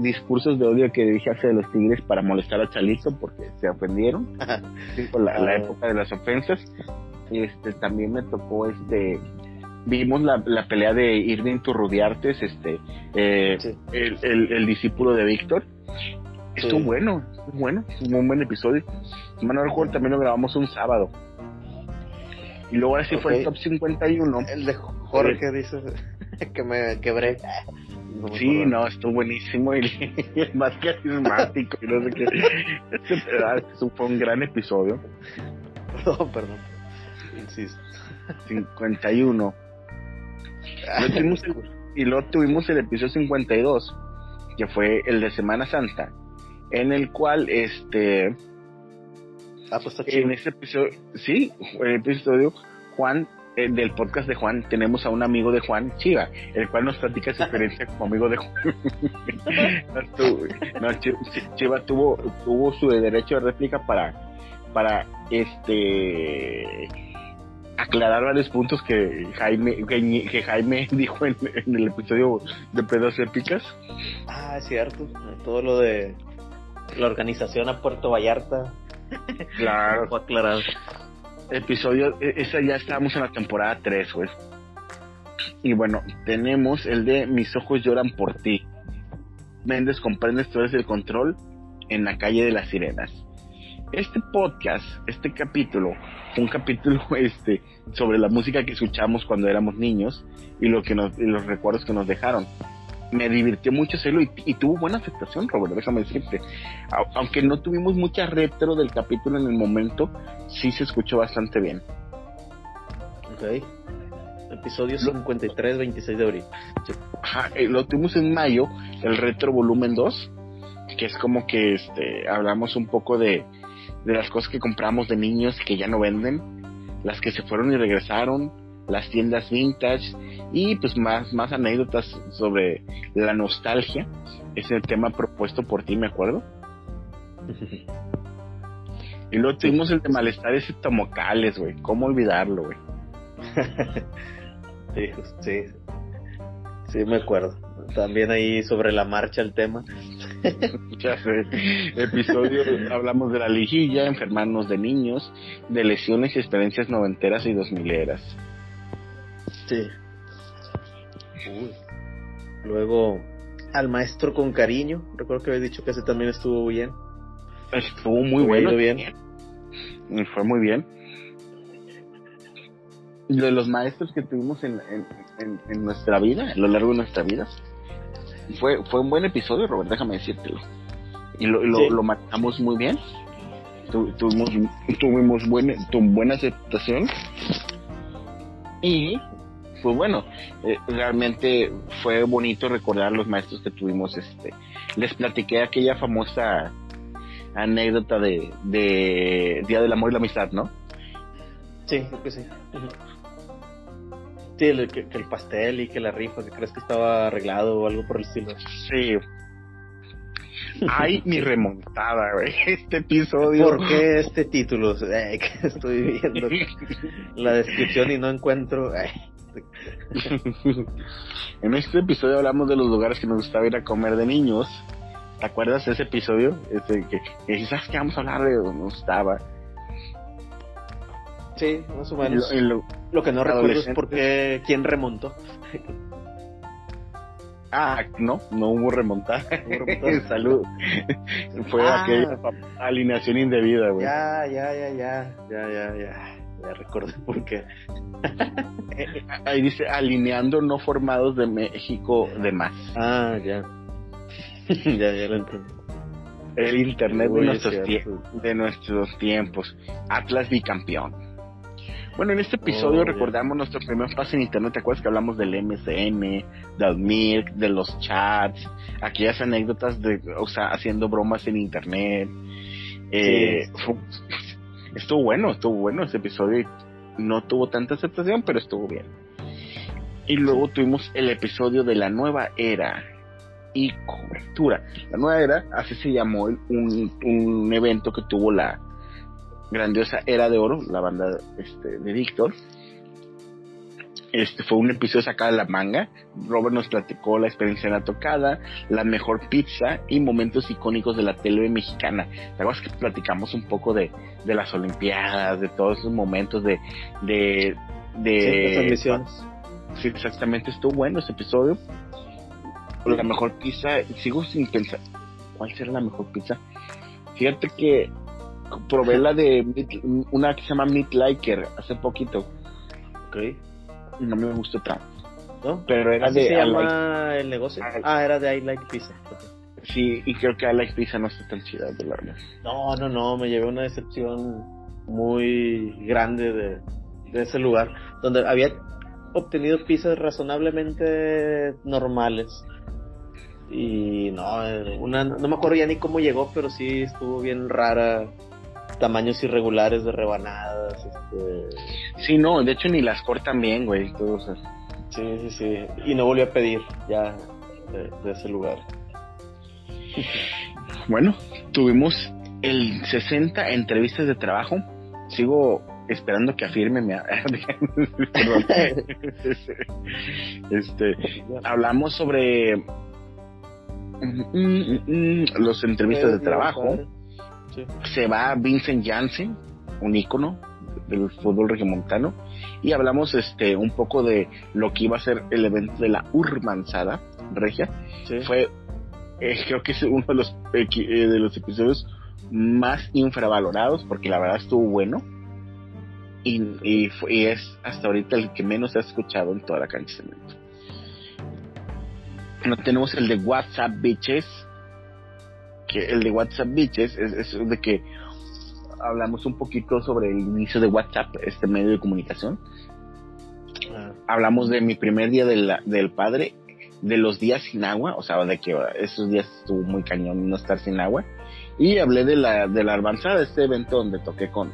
discursos de odio que dije hacia los tigres para molestar a Chalito porque se ofendieron. Por la, la Ah. época de las ofensas. Este, también me tocó este. Vimos la, la pelea de Irving Turrubiartes, este, eh, Sí. el, el, el discípulo de Víctor. Estuvo Sí. bueno, estuvo bueno, un buen episodio. No recuerdo, también lo grabamos un sábado. Y luego ahora sí fue el top 51. El de Jorge, dices, que me quebré. No Sí, no, estuvo buenísimo y, y es más carismático y no sé qué. Este, este fue un gran episodio. Perdón, perdón. Insisto. 51. Luego tuvimos el- y luego tuvimos el episodio 52, que fue el de Semana Santa, en el cual, este, Ah, pues está chido. en ese episodio, sí, en el episodio, Juan, eh, del podcast de Juan, tenemos a un amigo de Juan, Chiva, el cual nos platica su experiencia como amigo de Juan. no, tu- no, Chi- Chi- Chiva tuvo, tuvo su derecho de réplica para, para, este, aclarar varios puntos que Jaime, que, que Jaime dijo en, en el episodio de Pedas Épicas. Ah, es cierto. Todo lo de la organización a Puerto Vallarta. Claro. Fue aclarado. Episodio, e- esa ya estábamos en la temporada 3, güey. Y bueno, tenemos el de Mis ojos lloran por ti. Méndez comprende historias del control en la calle de las sirenas. Este podcast, este capítulo, un capítulo este, sobre la música que escuchamos cuando éramos niños y, lo que nos, y los recuerdos que nos dejaron. Me divirtió mucho hacerlo y, y tuvo buena aceptación, Robert, déjame decirte. A- aunque no tuvimos mucha retro del capítulo en el momento, sí se escuchó bastante bien. Ok. Episodio 53, 26 de abril. Ajá, eh, lo tuvimos en mayo, el retro volumen 2, que es como que este hablamos un poco de, de las cosas que compramos de niños que ya no venden, las que se fueron y regresaron, las tiendas vintage y pues más, más anécdotas sobre la nostalgia. Es el tema propuesto por ti, me acuerdo. Y luego tuvimos el de malestares estomacales, güey. ¿Cómo olvidarlo, güey? Sí, sí. Sí, me acuerdo. También ahí sobre la marcha el tema. Ya sé. Episodio, hablamos de la liguilla, enfermarnos de niños, de lesiones y experiencias noventeras y dos mileras. Sí. Uy. Luego, al maestro con cariño. Recuerdo que había dicho que ese también estuvo bien. Estuvo muy Estuvo bueno. bien. Y Fue muy bien. De los maestros que tuvimos en, en, en- en nuestra vida, a lo largo de nuestra vida, fue, fue un buen episodio, Robert, déjame decírtelo. Y lo, lo, Sí. lo manejamos muy bien. Tu- tuvimos tuvimos buena, tu- buena aceptación. Y, pues bueno, eh, realmente fue bonito recordar los maestros que tuvimos. este Les platiqué aquella famosa anécdota de, de Día del Amor y la Amistad, ¿no? Sí, creo que sí. Sí, el- que, que el pastel y que la rifa, que crees que estaba arreglado o algo por el estilo. Sí. Ay, mi remontada, güey. Este episodio. ¿Por qué este título? Eh, que estoy viendo la descripción y no encuentro. en este episodio hablamos de los lugares que nos gustaba ir a comer de niños. ¿Te acuerdas de ese episodio? Este, que, que dices, ¿sabes qué? Vamos a hablar de donde nos gustaba. Sí, más o Y menos. lo- y lo- Lo que no recuerdo es adolescentes. por qué, quién remontó. ah, no, no hubo remontada. hubo remontada. Salud. Fue Ah. aquella alineación indebida, güey. Ya, ya, ya, ya, ya, ya, ya. Ya recordé por qué. Ahí dice alineando no formados de México de más. Ah, ya. ya, ya lo entendí. El internet de nuestros, de nuestros tiempos. Atlas bicampeón. Bueno, en este episodio oh, recordamos nuestro primer paso en internet. ¿Te acuerdas que hablamos del MSN, del Milk, de los chats, aquellas anécdotas de, o sea, haciendo bromas en internet? Eh, estuvo bueno, estuvo bueno ese episodio. No tuvo tanta aceptación, pero estuvo bien. Y luego tuvimos el episodio de la nueva era y cobertura. La nueva era, así se llamó un, un evento que tuvo la grandiosa Era de Oro, la banda este, de Víctor. Este fue un episodio sacado de la manga. Robert nos platicó la experiencia en la tocada, la mejor pizza y momentos icónicos de la tele mexicana. ¿Te acuerdas que platicamos un poco de, de las Olimpiadas, de todos esos momentos de. de, de sí, exactamente, estuvo bueno ese episodio. La mejor pizza, sigo sin pensar, ¿cuál será la mejor pizza? Fíjate que probé la de una que se llama Meat Liker hace poquito. Ok. No me gustó tanto. ¿No? Pero era de. se llama el negocio? Ah, era de I Like Pizza. Sí, y creo que I Like Pizza no está tan chida de la verdad. No, no, no, me llevé una decepción muy grande de, de ese lugar, donde había obtenido pizzas razonablemente normales. Y no, una, no me acuerdo ya ni cómo llegó, pero sí estuvo bien rara tamaños irregulares de rebanadas. Este... Sí, no, de hecho ni las cortan bien, güey. Sí, sí, sí. Y no volvió a pedir ya de, ese lugar. Bueno, tuvimos el 60 entrevistas de trabajo. Sigo esperando que afirme mi... este, hablamos sobre mm, mm, mm, los entrevistas de trabajo se va Vincent Janssen, un ícono del fútbol regiomontano, y hablamos este un poco de lo que iba a ser el evento de la Urbanzada Regia. Fue, eh, creo que es uno de los, eh, de los episodios más infravalorados, porque la verdad estuvo bueno. Y, y, es hasta ahorita el que menos se ha escuchado en toda la cancha de No tenemos el de WhatsApp Bitches, que el de WhatsApp Bitches es, de que hablamos un poquito sobre el inicio de WhatsApp, este medio de comunicación. Ah. Hablamos de mi primer día del padre, de los días sin agua, o sea, de que esos días estuvo muy cañón no estar sin agua. Y hablé de la, de la avanzada, este evento donde toqué con,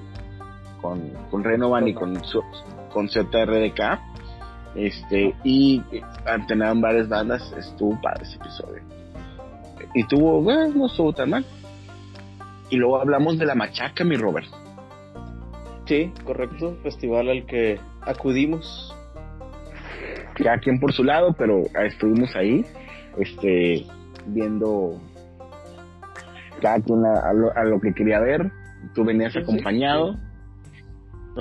con, con Renovan y con, con ZRDK. Este, y antenaron varias bandas, estuvo padre ese episodio y tuvo, bueno, no estuvo tan mal. Y luego hablamos de la machaca, mi Robert. Sí, correcto, festival al que acudimos. Cada quien por su lado, pero estuvimos ahí, este, viendo cada quien a, lo, que quería ver. Tú venías acompañado.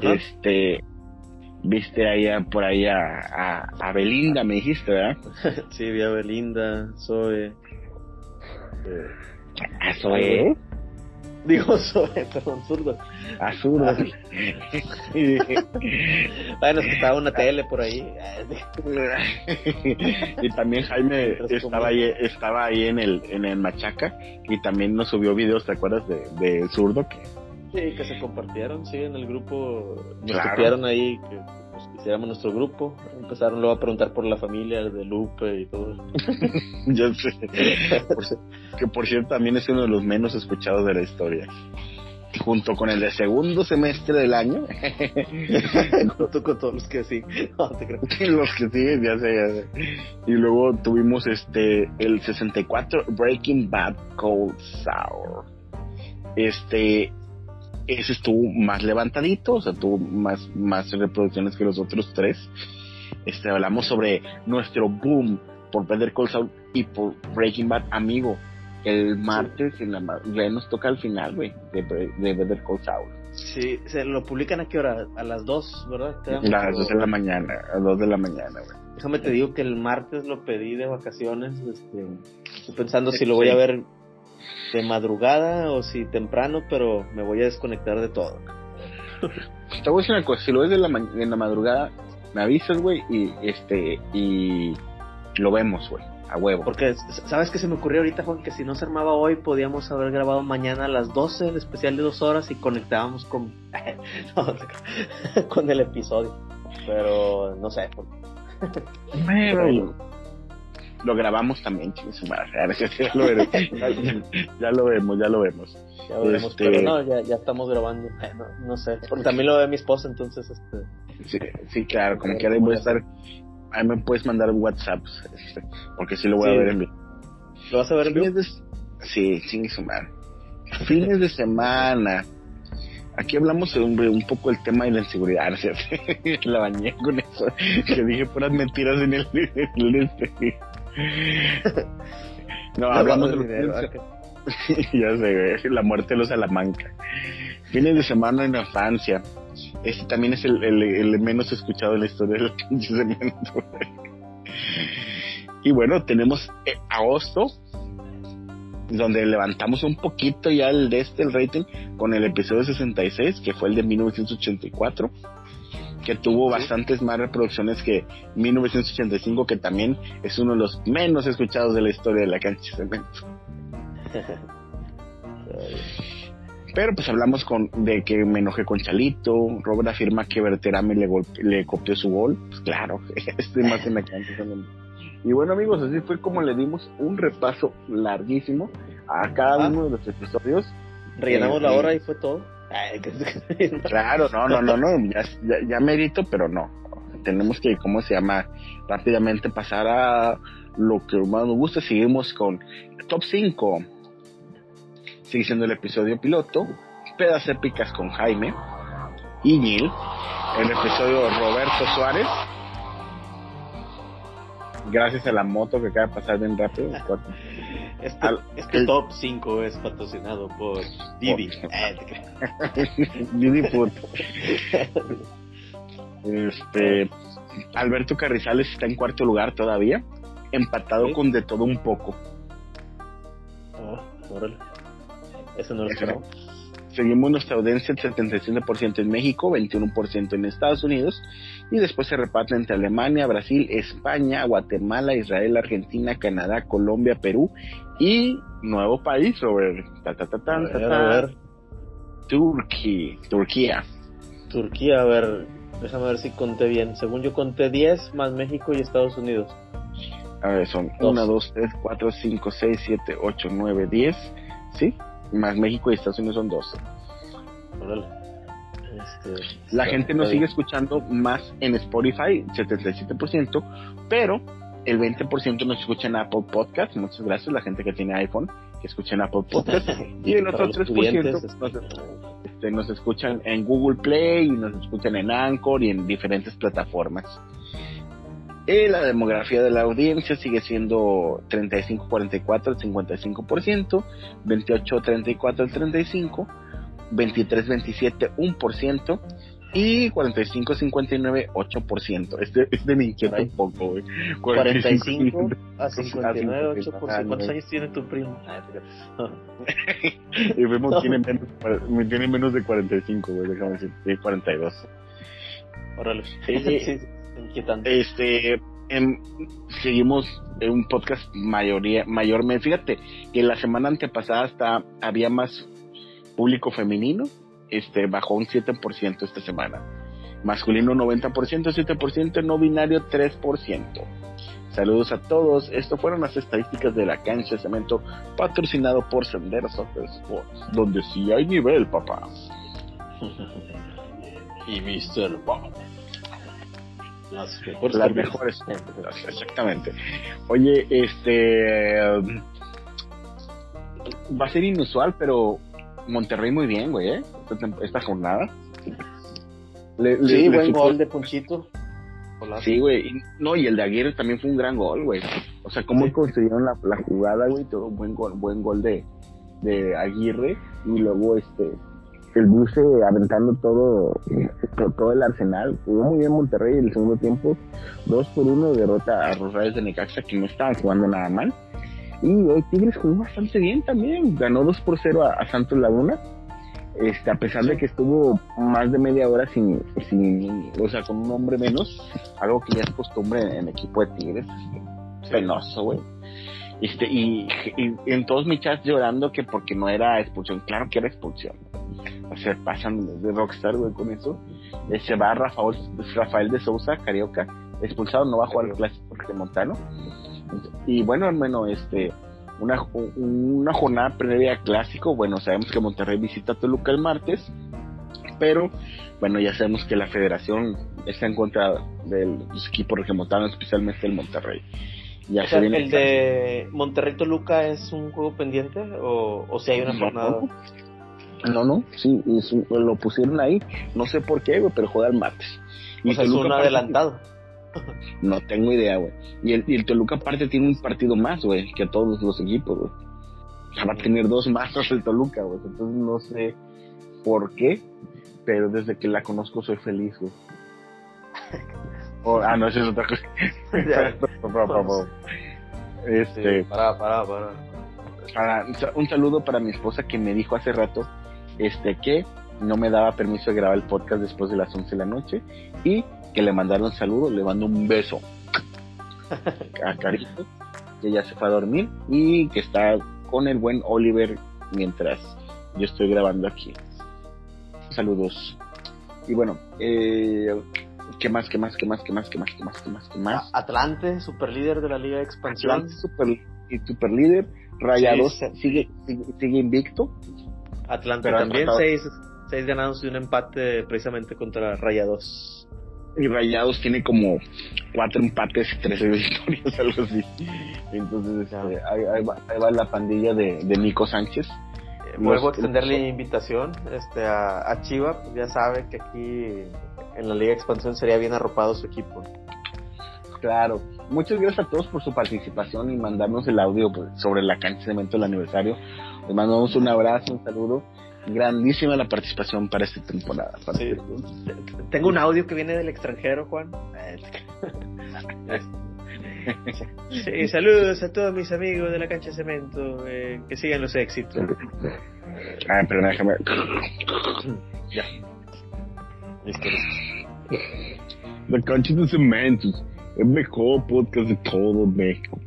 Este, viste allá por ahí a, a, Belinda, me dijiste, ¿verdad? sí, vi a Belinda, Zoe, ¿Eso es? Digo, sobre, perdón, zurdo. Zurdo. bueno, es que estaba una tele por ahí. y también Jaime estaba ahí, estaba ahí en el, en el Machaca y también nos subió videos, ¿te acuerdas de, de zurdo? Que... Sí, que se compartieron, sí, en el grupo. Nos claro. ahí que hiciéramos nuestro grupo. Empezaron luego a preguntar por la familia de Lupe y todo. Yo sé. que por cierto también es uno de los menos escuchados de la historia. Junto con el de segundo semestre del año. Junto con todos los que sí. los que sí, ya sé, ya sé. Y luego tuvimos este el 64 Breaking Bad Cold Sour. Este, ese estuvo más levantadito, o sea, tuvo más, más reproducciones que los otros tres. Este, hablamos sobre nuestro boom por Better Call Saul y por Breaking Bad, amigo. El martes en la ya nos toca al final, güey, de, de Better Call Saul. Sí, se lo publican a qué hora? A las 2, ¿verdad? A las 2 de la mañana, a las 2 de la mañana, güey. Déjame te digo que el martes lo pedí de vacaciones, este, estoy pensando si lo voy a ver de madrugada o si temprano, pero me voy a desconectar de todo. te voy a decir una cosa, si lo ves de la, en la madrugada, me avisas, güey, y este, y lo vemos, güey, a huevo. Porque, ¿sabes qué se me ocurrió ahorita, Juan? Que si no se armaba hoy, podíamos haber grabado mañana a las 12, el especial de dos horas, y conectábamos con, con el episodio. Pero, no sé. Lo grabamos también, chicos. Ya lo, veremos, ya, lo vemos, ya lo vemos. Ya veremos, este... pero no, ya, ya estamos grabando. Eh, no, no, sé, porque también lo ve mi esposa, entonces. este Sí, sí claro, como que voy a estar. Ahí me puedes mandar WhatsApp, este, porque sí lo voy a ver en vivo. ¿Lo vas a ver en vivo? Sí, sin su madre. Fines de semana. Aquí hablamos sobre un poco el tema de la inseguridad, ¿cierto? la bañé con eso, que dije puras mentiras en el, en este. No, hablamos de dinero, ya sé, la muerte de los Salamanca. Fines de semana en la Francia. Este también es el, el, menos escuchado en la historia del cemento. y bueno, tenemos eh, agosto, donde levantamos un poquito ya el de este, el rating, con el episodio 66, que fue el de 1984 que tuvo bastantes más reproducciones que 1985, que también es uno de los menos escuchados de la historia de la cancha de cemento. Pero pues hablamos con, de que me enojé con Chalito, Robert afirma que Berterame le, le copió su gol, pues claro, estoy más en la cancha Y bueno amigos, así fue como le dimos un repaso larguísimo a cada ah. uno de los episodios. Rellenamos la hora y fue todo. claro, no, no, no, no, ya, ya, merito, pero no. Tenemos que, ¿cómo se llama? Rápidamente pasar a lo que más nos gusta. Seguimos con top 5. Sigue siendo el episodio piloto. Pedas épicas con Jaime y Neil. El episodio Roberto Suárez. Gracias a la moto que acaba de pasar bien rápido. Este, este top 5 es patrocinado por Didi. Didi Food. Este, Alberto Carrizales está en cuarto lugar todavía, empatado con de todo un poco. Ah, Eso no lo esperaba. Seguimos nuestra audiencia el 77% en México, 21% en Estados Unidos y después se reparte entre Alemania, Brasil, España, Guatemala, Israel, Argentina, Canadá, Colombia, Perú y nuevo país, Robert. Ta, ta, ta, ta, Turquía. Turquía. Turquía, a ver, déjame ver si conté bien. Según yo conté 10 más México y Estados Unidos. A ver, son 1, 2, 3, 4, 5, 6, 7, 8, 9, 10. ¿Sí? Más México y Estados Unidos son 12. Este, la gente nos sigue escuchando más en Spotify, 77%, pero el 20% nos escucha en Apple Podcast. Muchas gracias, la gente que tiene iPhone, que escucha en Apple Podcast. y el otro 3% nos, este, nos escuchan en Google Play, y nos escuchan en Anchor y en diferentes plataformas. Y la demografía de la audiencia sigue siendo 35-44 el 55%, 28-34 el 35%, 23-27 1%, y 45-59, 8%. Este, este me inquieta un poco, güey. 45 a 59, 8%. ¿Cuántos años tiene tu primo? y primo no. tiene, menos, tiene menos de 45, güey, déjame decir. Sí, 42. Órale. Sí, sí, inquietante. Este. En, seguimos en un podcast mayoría mayormente fíjate que la semana antepasada hasta había más público femenino este, bajó un 7% esta semana. Masculino 90%, 7%, no binario 3%. Saludos a todos. Esto fueron las estadísticas de la cancha de cemento patrocinado por Senderos of Sports, donde sí hay nivel, papá. y Mr. Bob. Las mejores. Las mejores. Exactamente. Oye, este. Va a ser inusual, pero Monterrey muy bien, güey, ¿eh? esta, jornada. sí, buen gol de Punchito. Sí, güey. No, y el de Aguirre también fue un gran gol, güey. O sea, cómo construyeron la, jugada, güey, todo buen gol, buen gol de, de Aguirre y luego este el buce aventando todo todo el arsenal. Jugó muy bien Monterrey en el segundo tiempo. Dos por uno derrota a los Rayos de Necaxa que no estaban jugando nada mal. Y hoy Tigres jugó bastante bien también. Ganó 2 por 0 a, Santos Laguna. este, a pesar de que estuvo más de media hora sin, sin, o sea, con un hombre menos, algo que ya es costumbre en, equipo de Tigres, penoso, güey. Este, y, en todos mis chats llorando que porque no era expulsión, claro que era expulsión. O sea, pasan de Rockstar, güey, con eso. Se va Rafael, Rafael de Sousa, Carioca, expulsado, no va a jugar el clásico de Montano. Y bueno, hermano, este, una, una jornada previa clásico. Bueno, sabemos que Monterrey visita Toluca el martes, pero bueno, ya sabemos que la federación está en contra de los equipos regiomontanos, especialmente el Monterrey. Ya ¿El de Monterrey Toluca es un juego pendiente o, si hay una jornada? No, no, sí, lo pusieron ahí, no sé por qué, pero juega el martes. Y es un adelantado. No tengo idea, güey. Y el, y el Toluca aparte tiene un partido más, güey, que todos los equipos, güey. O sea, va a tener dos más el Toluca, güey. Entonces no sé por qué, pero desde que la conozco soy feliz, güey. ah, no, eso es otra cosa. este, para, para, para. para. Un saludo para mi esposa que me dijo hace rato este que no me daba permiso de grabar el podcast después de las 11 de la noche y que le mandaron saludos, le mando un beso a Carito, que ya se fue a dormir y que está con el buen Oliver mientras yo estoy grabando aquí. Saludos. Y bueno, eh, ¿qué más, qué más, qué más, qué más, qué más, qué más, qué más, qué más? Atlante, super líder de la Liga de Expansión. Atlante, super, líder. Rayados sigue, sigue, invicto. Atlante también, seis, seis ganados y un empate precisamente contra Rayados y Rayados tiene como cuatro empates y tres victorias, algo así. Entonces, este, ahí, va, la pandilla de, Nico Sánchez. Eh, vuelvo a extenderle la invitación este, a, a Chiva, pues ya sabe que aquí en la Liga Expansión sería bien arropado su equipo. Claro, muchas gracias a todos por su participación y mandarnos el audio pues, sobre la cancha de evento del aniversario. Les mandamos un abrazo, un saludo grandísima la participación para esta temporada. Este Tengo un audio que viene del extranjero, Juan. sí, saludos a todos mis amigos de la cancha de cemento, eh, que sigan los éxitos. Ah, pero déjame. ya. Listo, La cancha de cemento, el mejor podcast de todo México.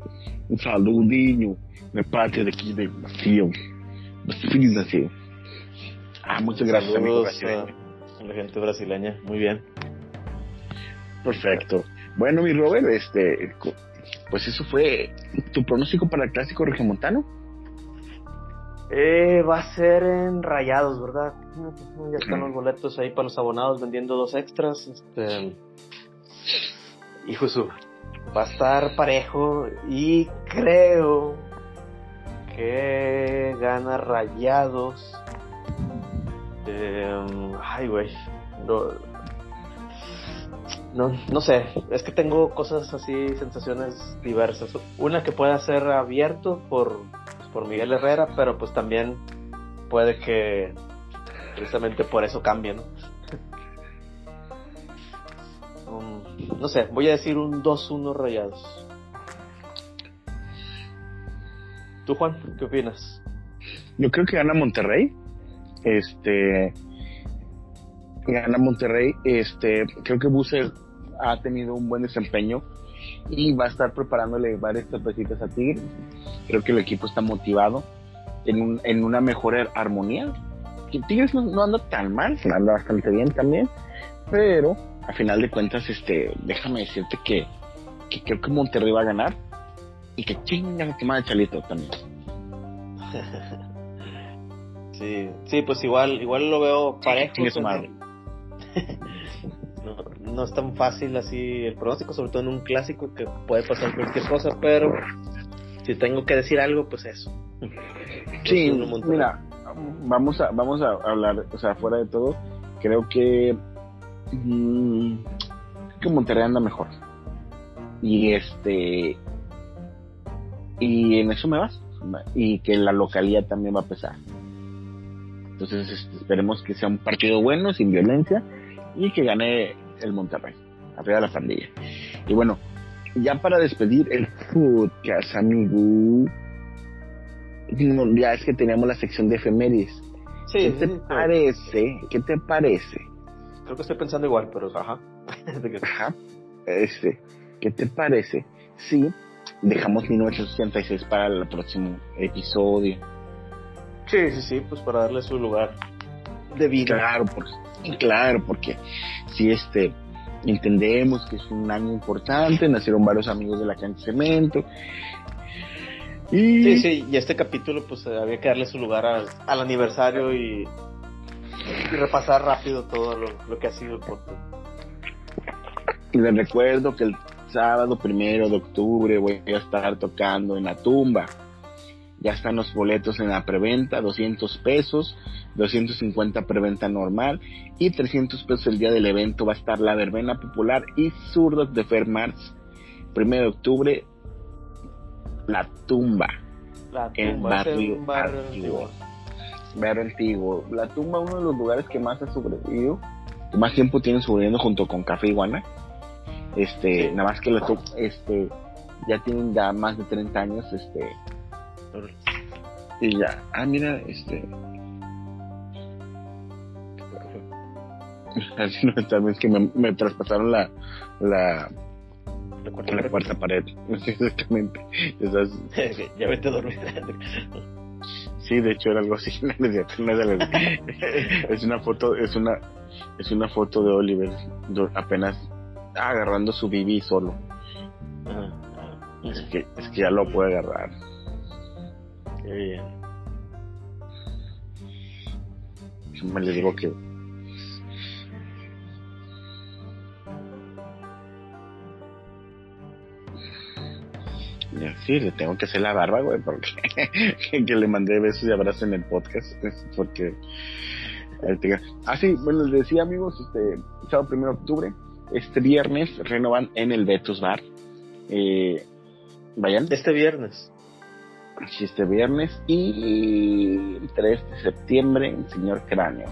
Un saludinho de parte de aquí de Brasil. Feliz Brasil. Ah, muchas gracias, amigo A la gente brasileña, muy bien. Perfecto. Bueno, mi Robert, este, pues eso fue tu pronóstico para el clásico regiomontano. Eh, va a ser en Rayados, ¿verdad? Ya están los boletos ahí para los abonados vendiendo dos extras. Este, hijo su, va a estar parejo y creo que gana Rayados eh, ay, güey. No, no, sé, es que tengo cosas así, sensaciones diversas. Una que pueda ser abierto por, por Miguel Herrera, pero pues también puede que precisamente por eso cambie, ¿no? Um, no sé, voy a decir un 2-1 rayados. ¿Tú, Juan, qué opinas? Yo creo que gana Monterrey. Este gana Monterrey. Este, creo que Busser ha tenido un buen desempeño y va a estar preparándole varias sorpresitas a Tigres. Creo que el equipo está motivado en, un, en una mejor armonía. Tigres no, anda tan mal, anda bastante bien también, pero a final de cuentas, este, déjame decirte que, creo que Monterrey va a ganar y que chinga la quemada de Chalito también. Sí, sí, pues igual, igual lo veo parejo. no, no es tan fácil así el pronóstico, sobre todo en un clásico que puede pasar cualquier cosa, pero si tengo que decir algo, pues eso. Sí, mira, vamos a, vamos a hablar, o sea, fuera de todo, creo que, mmm, que Monterrey anda mejor. Y este, y en eso me vas. Y que la localidad también va a pesar. Entonces este, esperemos que sea un partido bueno, sin violencia, y que gane el Monterrey, arriba de la pandilla. Y bueno, ya para despedir el podcast, amigo, ya es que teníamos la sección de efemérides. ¿Qué te parece? ¿Qué te parece? Creo que estoy pensando igual, pero ajá. ajá. Este, ¿qué te parece si dejamos 1986 para el próximo episodio? Sí, sí, sí, pues para darle su lugar de vida. Claro, porque, claro, porque si este entendemos que es un año importante, nacieron varios amigos de la cancha cemento. Y... Sí, sí, y este capítulo pues había que darle su lugar al, aniversario y, repasar rápido todo lo, que ha sido el podcast. Les recuerdo que el sábado primero de octubre voy a estar tocando en la tumba ya están los boletos en la preventa, 200 pesos, 250 preventa normal y 300 pesos el día del evento va a estar la verbena popular y zurdos de Fermarts, primero de octubre, la tumba, la tumba barrio, barrio antiguo. Barrio antiguo. La tumba, uno de los lugares que más ha sobrevivido, que más tiempo tienen sobreviviendo junto con Café Iguana. Este, nada más que la este, ya tienen ya más de 30 años, este, y ya, ah, mira, este. Vez que me, me traspasaron la, la, la, cuarta, la cuarta pared. Exactamente. ya vete a dormir. sí, de hecho era algo así. es una foto, es una, es una foto de Oliver apenas agarrando su bibi solo. Es que, es que ya lo puede agarrar. Qué bien. Me le digo que. Sí, le tengo que hacer la barba, güey, porque que le mandé besos y abrazos en el podcast, porque... Ah, sí, bueno, les decía, amigos, este, sábado primero de octubre, este viernes renovan en el Betus Bar. Eh, vayan. Este viernes este viernes y el 3 de septiembre Señor Cráneo.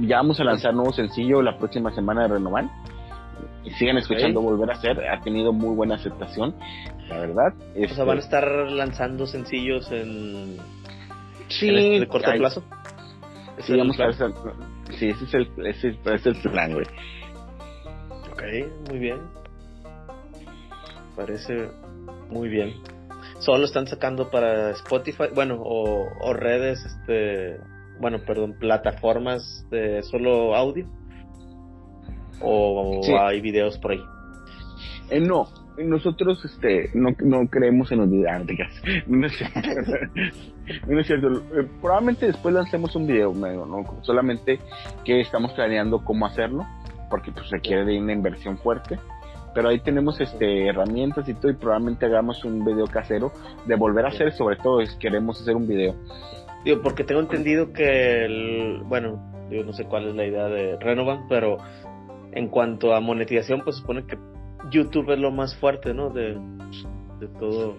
Ya vamos a lanzar nuevo sencillo la próxima semana de Renovar. Sigan escuchando Volver a Ser, ha tenido muy buena aceptación, la verdad. O sea, van a este, estar lanzando sencillos en, sí, en corto plazo. Sí, vamos a sí, ese es el, ese, es el plan, güey. Ok, muy bien. Parece muy bien solo están sacando para Spotify, bueno, o, redes, este, bueno, perdón, plataformas de solo audio, o, hay videos por ahí. Eh, no, nosotros este no, no creemos en los videos no es cierto, no es cierto. Eh, probablemente después lancemos un video ¿no? solamente que estamos planeando cómo hacerlo porque pues requiere de una inversión fuerte pero ahí tenemos este herramientas y todo y probablemente hagamos un video casero de volver a hacer sobre todo si queremos hacer un video digo porque tengo entendido que el, bueno yo no sé cuál es la idea de Renovan pero en cuanto a monetización pues supone que YouTube es lo más fuerte no de, de todo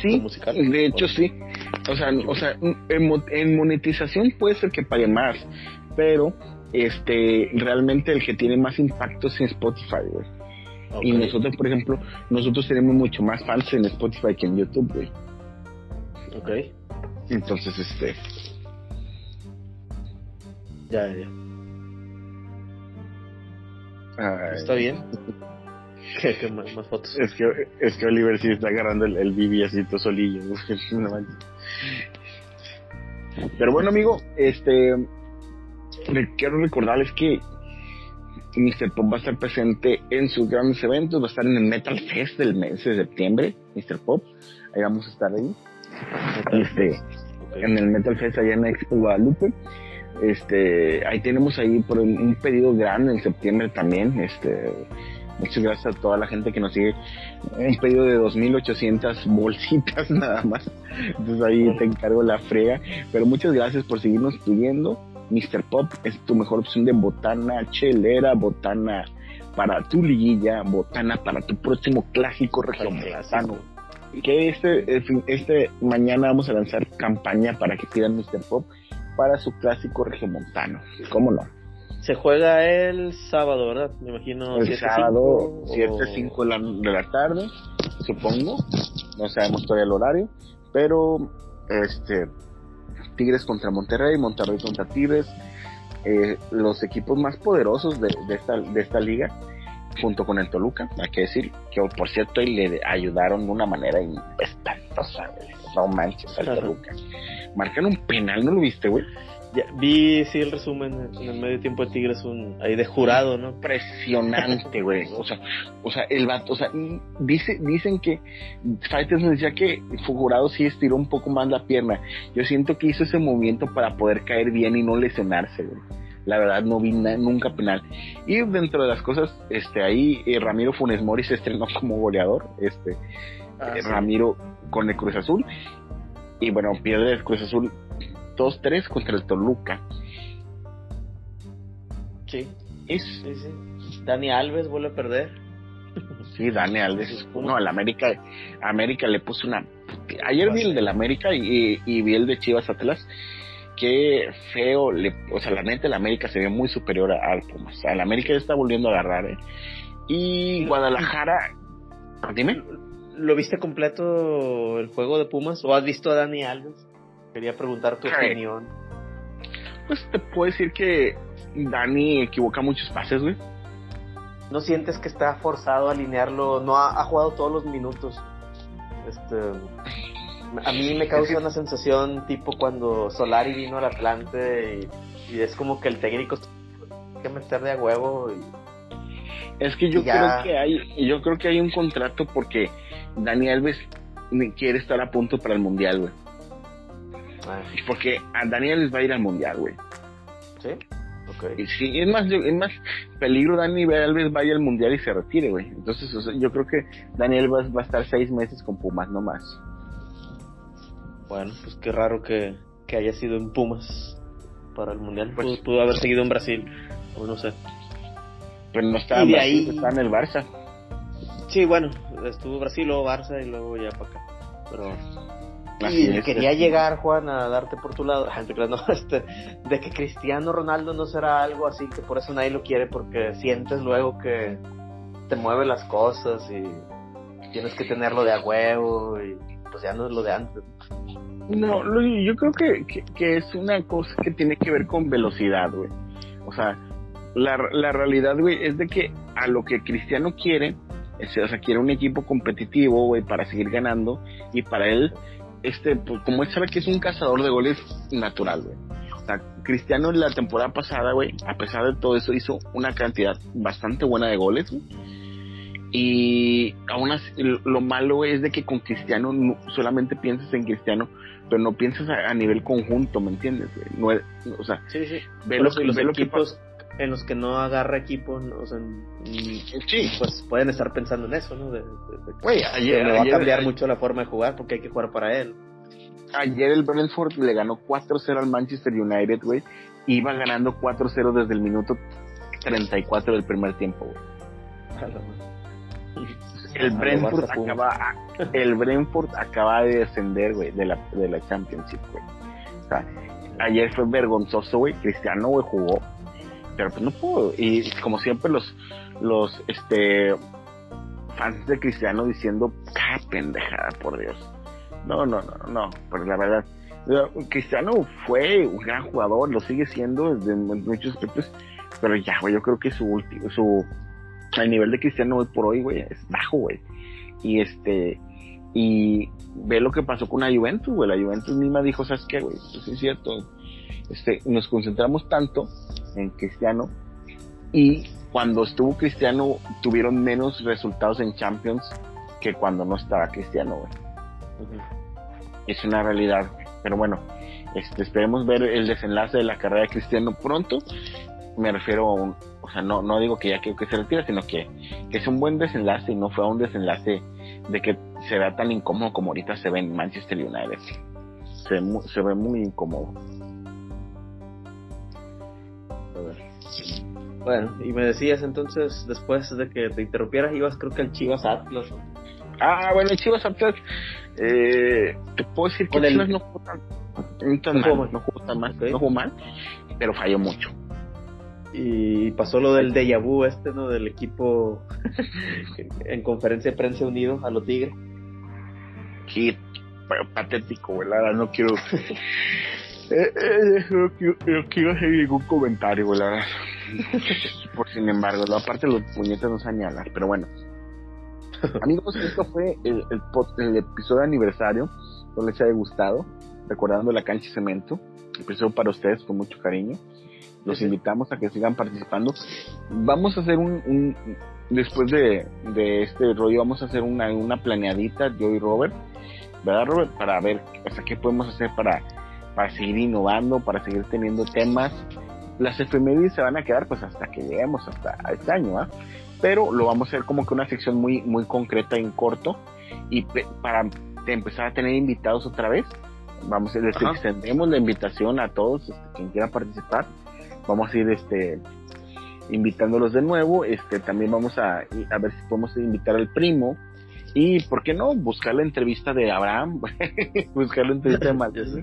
sí musical, de hecho sí o sea o sea en, en monetización puede ser que pague más pero este realmente el que tiene más impacto es en Spotify güey y nosotros, por ejemplo, nosotros tenemos mucho más fans en Spotify que en YouTube, güey. Ok. Entonces, este. Ya, ya. ¿Está bien? ¿Qué, más, fotos? Es que, es que Oliver sí está agarrando el, el así todo solillo. Pero bueno, amigo, este. Quiero recordarles que Mr. Pop va a estar presente en sus grandes eventos, va a estar en el Metal Fest del mes de septiembre, Mr. Pop, ahí vamos a estar ahí, este, en el Metal Fest allá en Expo Guadalupe, este, ahí tenemos ahí por un pedido grande en septiembre también, este, muchas gracias a toda la gente que nos sigue, un pedido de 2.800 bolsitas nada más, entonces ahí te encargo la frega, pero muchas gracias por seguirnos pidiendo, Mr. Pop es tu mejor opción de botana chelera, botana para tu liguilla, botana para tu próximo clásico regiomontano. Que este, este mañana vamos a lanzar campaña para que pidan Mr. Pop para su clásico regiomontano. ¿Cómo no? Se juega el sábado, ¿verdad? Me imagino. El sábado, 7, 5 de la, de la tarde, supongo. No sabemos todavía el horario. Pero, este, Tigres contra Monterrey, Monterrey contra Tigres, eh, los equipos más poderosos de, esta, de esta liga, junto con el Toluca, hay que decir, que por cierto le ayudaron de una manera espantosa, no manches al Toluca. Marcan un penal, ¿no lo viste, güey? vi, sí, el resumen en el medio tiempo de Tigres, un, ahí de jurado, ¿no? Impresionante, güey. O sea, o sea, el vato, o sea, dice, dicen que Fighters nos decía que jurado sí estiró un poco más la pierna. Yo siento que hizo ese movimiento para poder caer bien y no lesionarse, güey. La verdad no vi nunca penal. Y dentro de las cosas, este, ahí eh, Ramiro Funes Mori se estrenó como goleador, este, ah, eh, Ramiro con el Cruz Azul. Y bueno, pierde el Cruz Azul 2-3 contra el Toluca. Sí. Es, Dani Alves vuelve a perder. Sí, Dani Alves. No, el América, América le puso una. Ayer vi el del América y, vi el de Chivas Atlas. Qué feo, le, o sea, la neta, el América se ve muy superior al Pumas. El América ya está volviendo a agarrar, ¿eh? Y Guadalajara, dime. ¿Lo viste completo el juego de Pumas o has visto a Dani Alves? Quería preguntar tu opinión. Pues te puedo decir que Dani equivoca muchos pases, güey. ¿No sientes que está forzado a alinearlo? No ha, jugado todos los minutos. Este, a mí me causa una sensación tipo cuando Solari vino al Atlante y, es como que el técnico tiene que meter de a huevo. es que yo creo que hay, yo creo que hay un contrato porque Dani Alves quiere estar a punto para el mundial, güey. Ah. Porque a Daniel les va a ir al mundial, güey. ¿Sí? Okay. sí, es más, es más peligro Dani Alves vaya al mundial y se retire, güey. Entonces, yo creo que Daniel va, a estar seis meses con Pumas, no más. Bueno, pues qué raro que, que haya sido en Pumas para el mundial. Pues, pudo, haber seguido en Brasil, o no sé. Pero no estaba en Brasil, ahí... en el Barça. Sí, bueno, estuvo Brasil, luego Barça y luego ya para acá. Pero y quería llegar, Juan, a darte por tu lado, este, de que Cristiano Ronaldo no será algo así, que por eso nadie lo quiere, porque sientes luego que te mueve las cosas y tienes que tenerlo de a huevo y pues ya no es lo de antes. No, yo creo que, que, es una cosa que tiene que ver con velocidad, güey. O sea, la, la realidad, güey, es de que a lo que Cristiano quiere, o sea, quiere un equipo competitivo, güey, para seguir ganando y para él este, pues, como él sabe que es un cazador de goles natural, güey. O sea, Cristiano en la temporada pasada, güey, a pesar de todo eso, hizo una cantidad bastante buena de goles, güey. Y aún así, lo malo, es de que con Cristiano solamente piensas en Cristiano, pero no piensas a, nivel conjunto, ¿me entiendes? Güey? No, o sea, sí, sí. ve, lo, que, los equipos en los que no agarra equipo, o sea, sí. pues pueden estar pensando en eso, ¿no? De, ayer, va a cambiar mucho la forma de jugar porque hay que jugar para él. Ayer el Brentford le ganó 4-0 al Manchester United, güey. Iba ganando 4-0 desde el minuto 34 del primer tiempo, güey. El Brentford acaba, el Brentford acaba de descender, güey, de la, de la Championship, güey. O sea, ayer fue vergonzoso, güey. Cristiano, güey, jugó pero pues no puedo. Y como siempre los, los, este, fans de Cristiano diciendo, ¡ah, pendejada, por Dios! No, no, no, no, pero la verdad, Cristiano fue un gran jugador, lo sigue siendo en muchos aspectos, pero ya, güey, yo creo que su último, su, el nivel de Cristiano hoy por hoy, güey, es bajo, güey. Y este, y ve lo que pasó con la Juventus, güey, la Juventus misma dijo, ¿sabes qué, güey? Pues es cierto, este, nos concentramos tanto en Cristiano y cuando estuvo Cristiano tuvieron menos resultados en Champions que cuando no estaba Cristiano, Es una realidad, pero bueno, este, esperemos ver el desenlace de la carrera de Cristiano pronto. Me refiero a un, o sea, no, no digo que ya quiero que se retire, sino que, que es un buen desenlace y no fue un desenlace de que se vea tan incómodo como ahorita se ve en Manchester United. Se, se ve muy incómodo. Bueno, y me decías entonces, después de que te interrumpieras, ibas creo que al Chivas Atlas. Ah, bueno, el Chivas Atlas, eh, te puedo decir que Chivas no jugó tan, mal, no jugó tan mal, no jugó mal, pero falló mucho. Y pasó lo del déjà vu este, ¿no? Del equipo en conferencia de prensa unido a los Tigres. Sí, patético, ¿verdad? No quiero... Eh, eh, no, quiero, hacer ningún comentario, la verdad. Por sin embargo, aparte los puñetes no señalan, pero bueno. Amigos, esto fue el, el, episodio de aniversario. No les haya gustado. Recordando la cancha y cemento. Episodio para ustedes con mucho cariño. Los invitamos a que sigan participando. Vamos a hacer un, después de, de, este rollo, vamos a hacer una, una planeadita, yo y Robert, ¿verdad, Robert? Para ver hasta qué podemos hacer para, para seguir innovando, para seguir teniendo temas. Las efemérides se van a quedar pues hasta que lleguemos hasta este año, ¿ah? Pero lo vamos a hacer como que una sección muy, muy concreta en corto y para empezar a tener invitados otra vez. Vamos a decir, extendemos la invitación a todos, este, quien quiera participar vamos a ir este invitándolos de nuevo, este también vamos a, a ver si podemos invitar al primo y por qué no buscar la entrevista de Abraham, buscar la entrevista de Matías,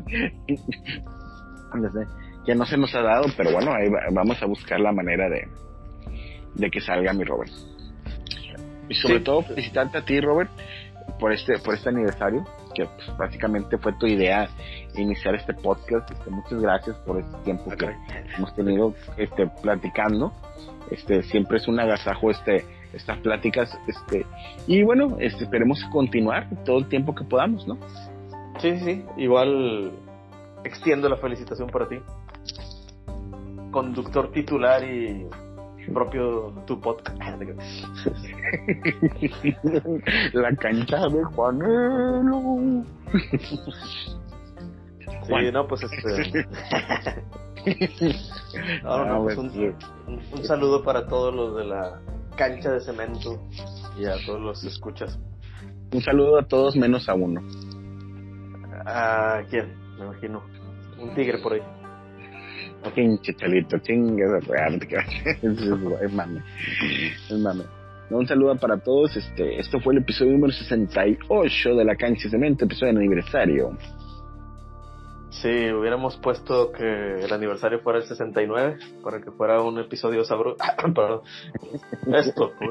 que no se nos ha dado, pero bueno, ahí vamos a buscar la manera de, de que salga mi Robert. Y sobre todo felicitarte a ti, Robert, por este, por este aniversario que pues, básicamente fue tu idea iniciar este podcast. Este, muchas gracias por este tiempo que hemos tenido este, platicando. Este, siempre es un agasajo este, estas pláticas. Este, y bueno, este, esperemos continuar todo el tiempo que podamos, ¿no? Sí, sí. Igual extiendo la felicitación para ti. Conductor titular y propio tu podcast. La cancha de Juanelo. Sí, no, pues este. no, no, pues un, un, saludo para todos los de la cancha de cemento y a todos los escuchas. Un saludo a todos menos a uno. ¿A quién? Me imagino. Un tigre por ahí. Pinche chalito, chingue es mame. Es mame. Un saludo para todos. Este, esto fue el episodio número 68 de La Cancha de Cemento, episodio de aniversario. Sí, hubiéramos puesto que el aniversario fuera el 69 para que fuera un episodio sabroso. Perdón. Esto.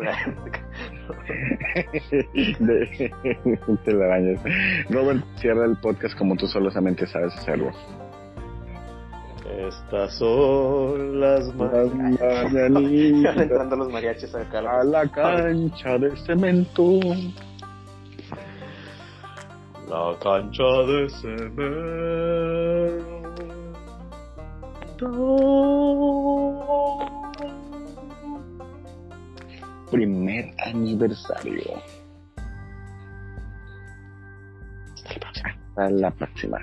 Te la bañas. Robert, cierra el podcast como tú solamente sabes hacerlo. Estas son las mañanitas. entrando los mariachis acá. A la cancha de cemento. La cancha de cemento. Primer aniversario. Hasta la próxima. Hasta la próxima.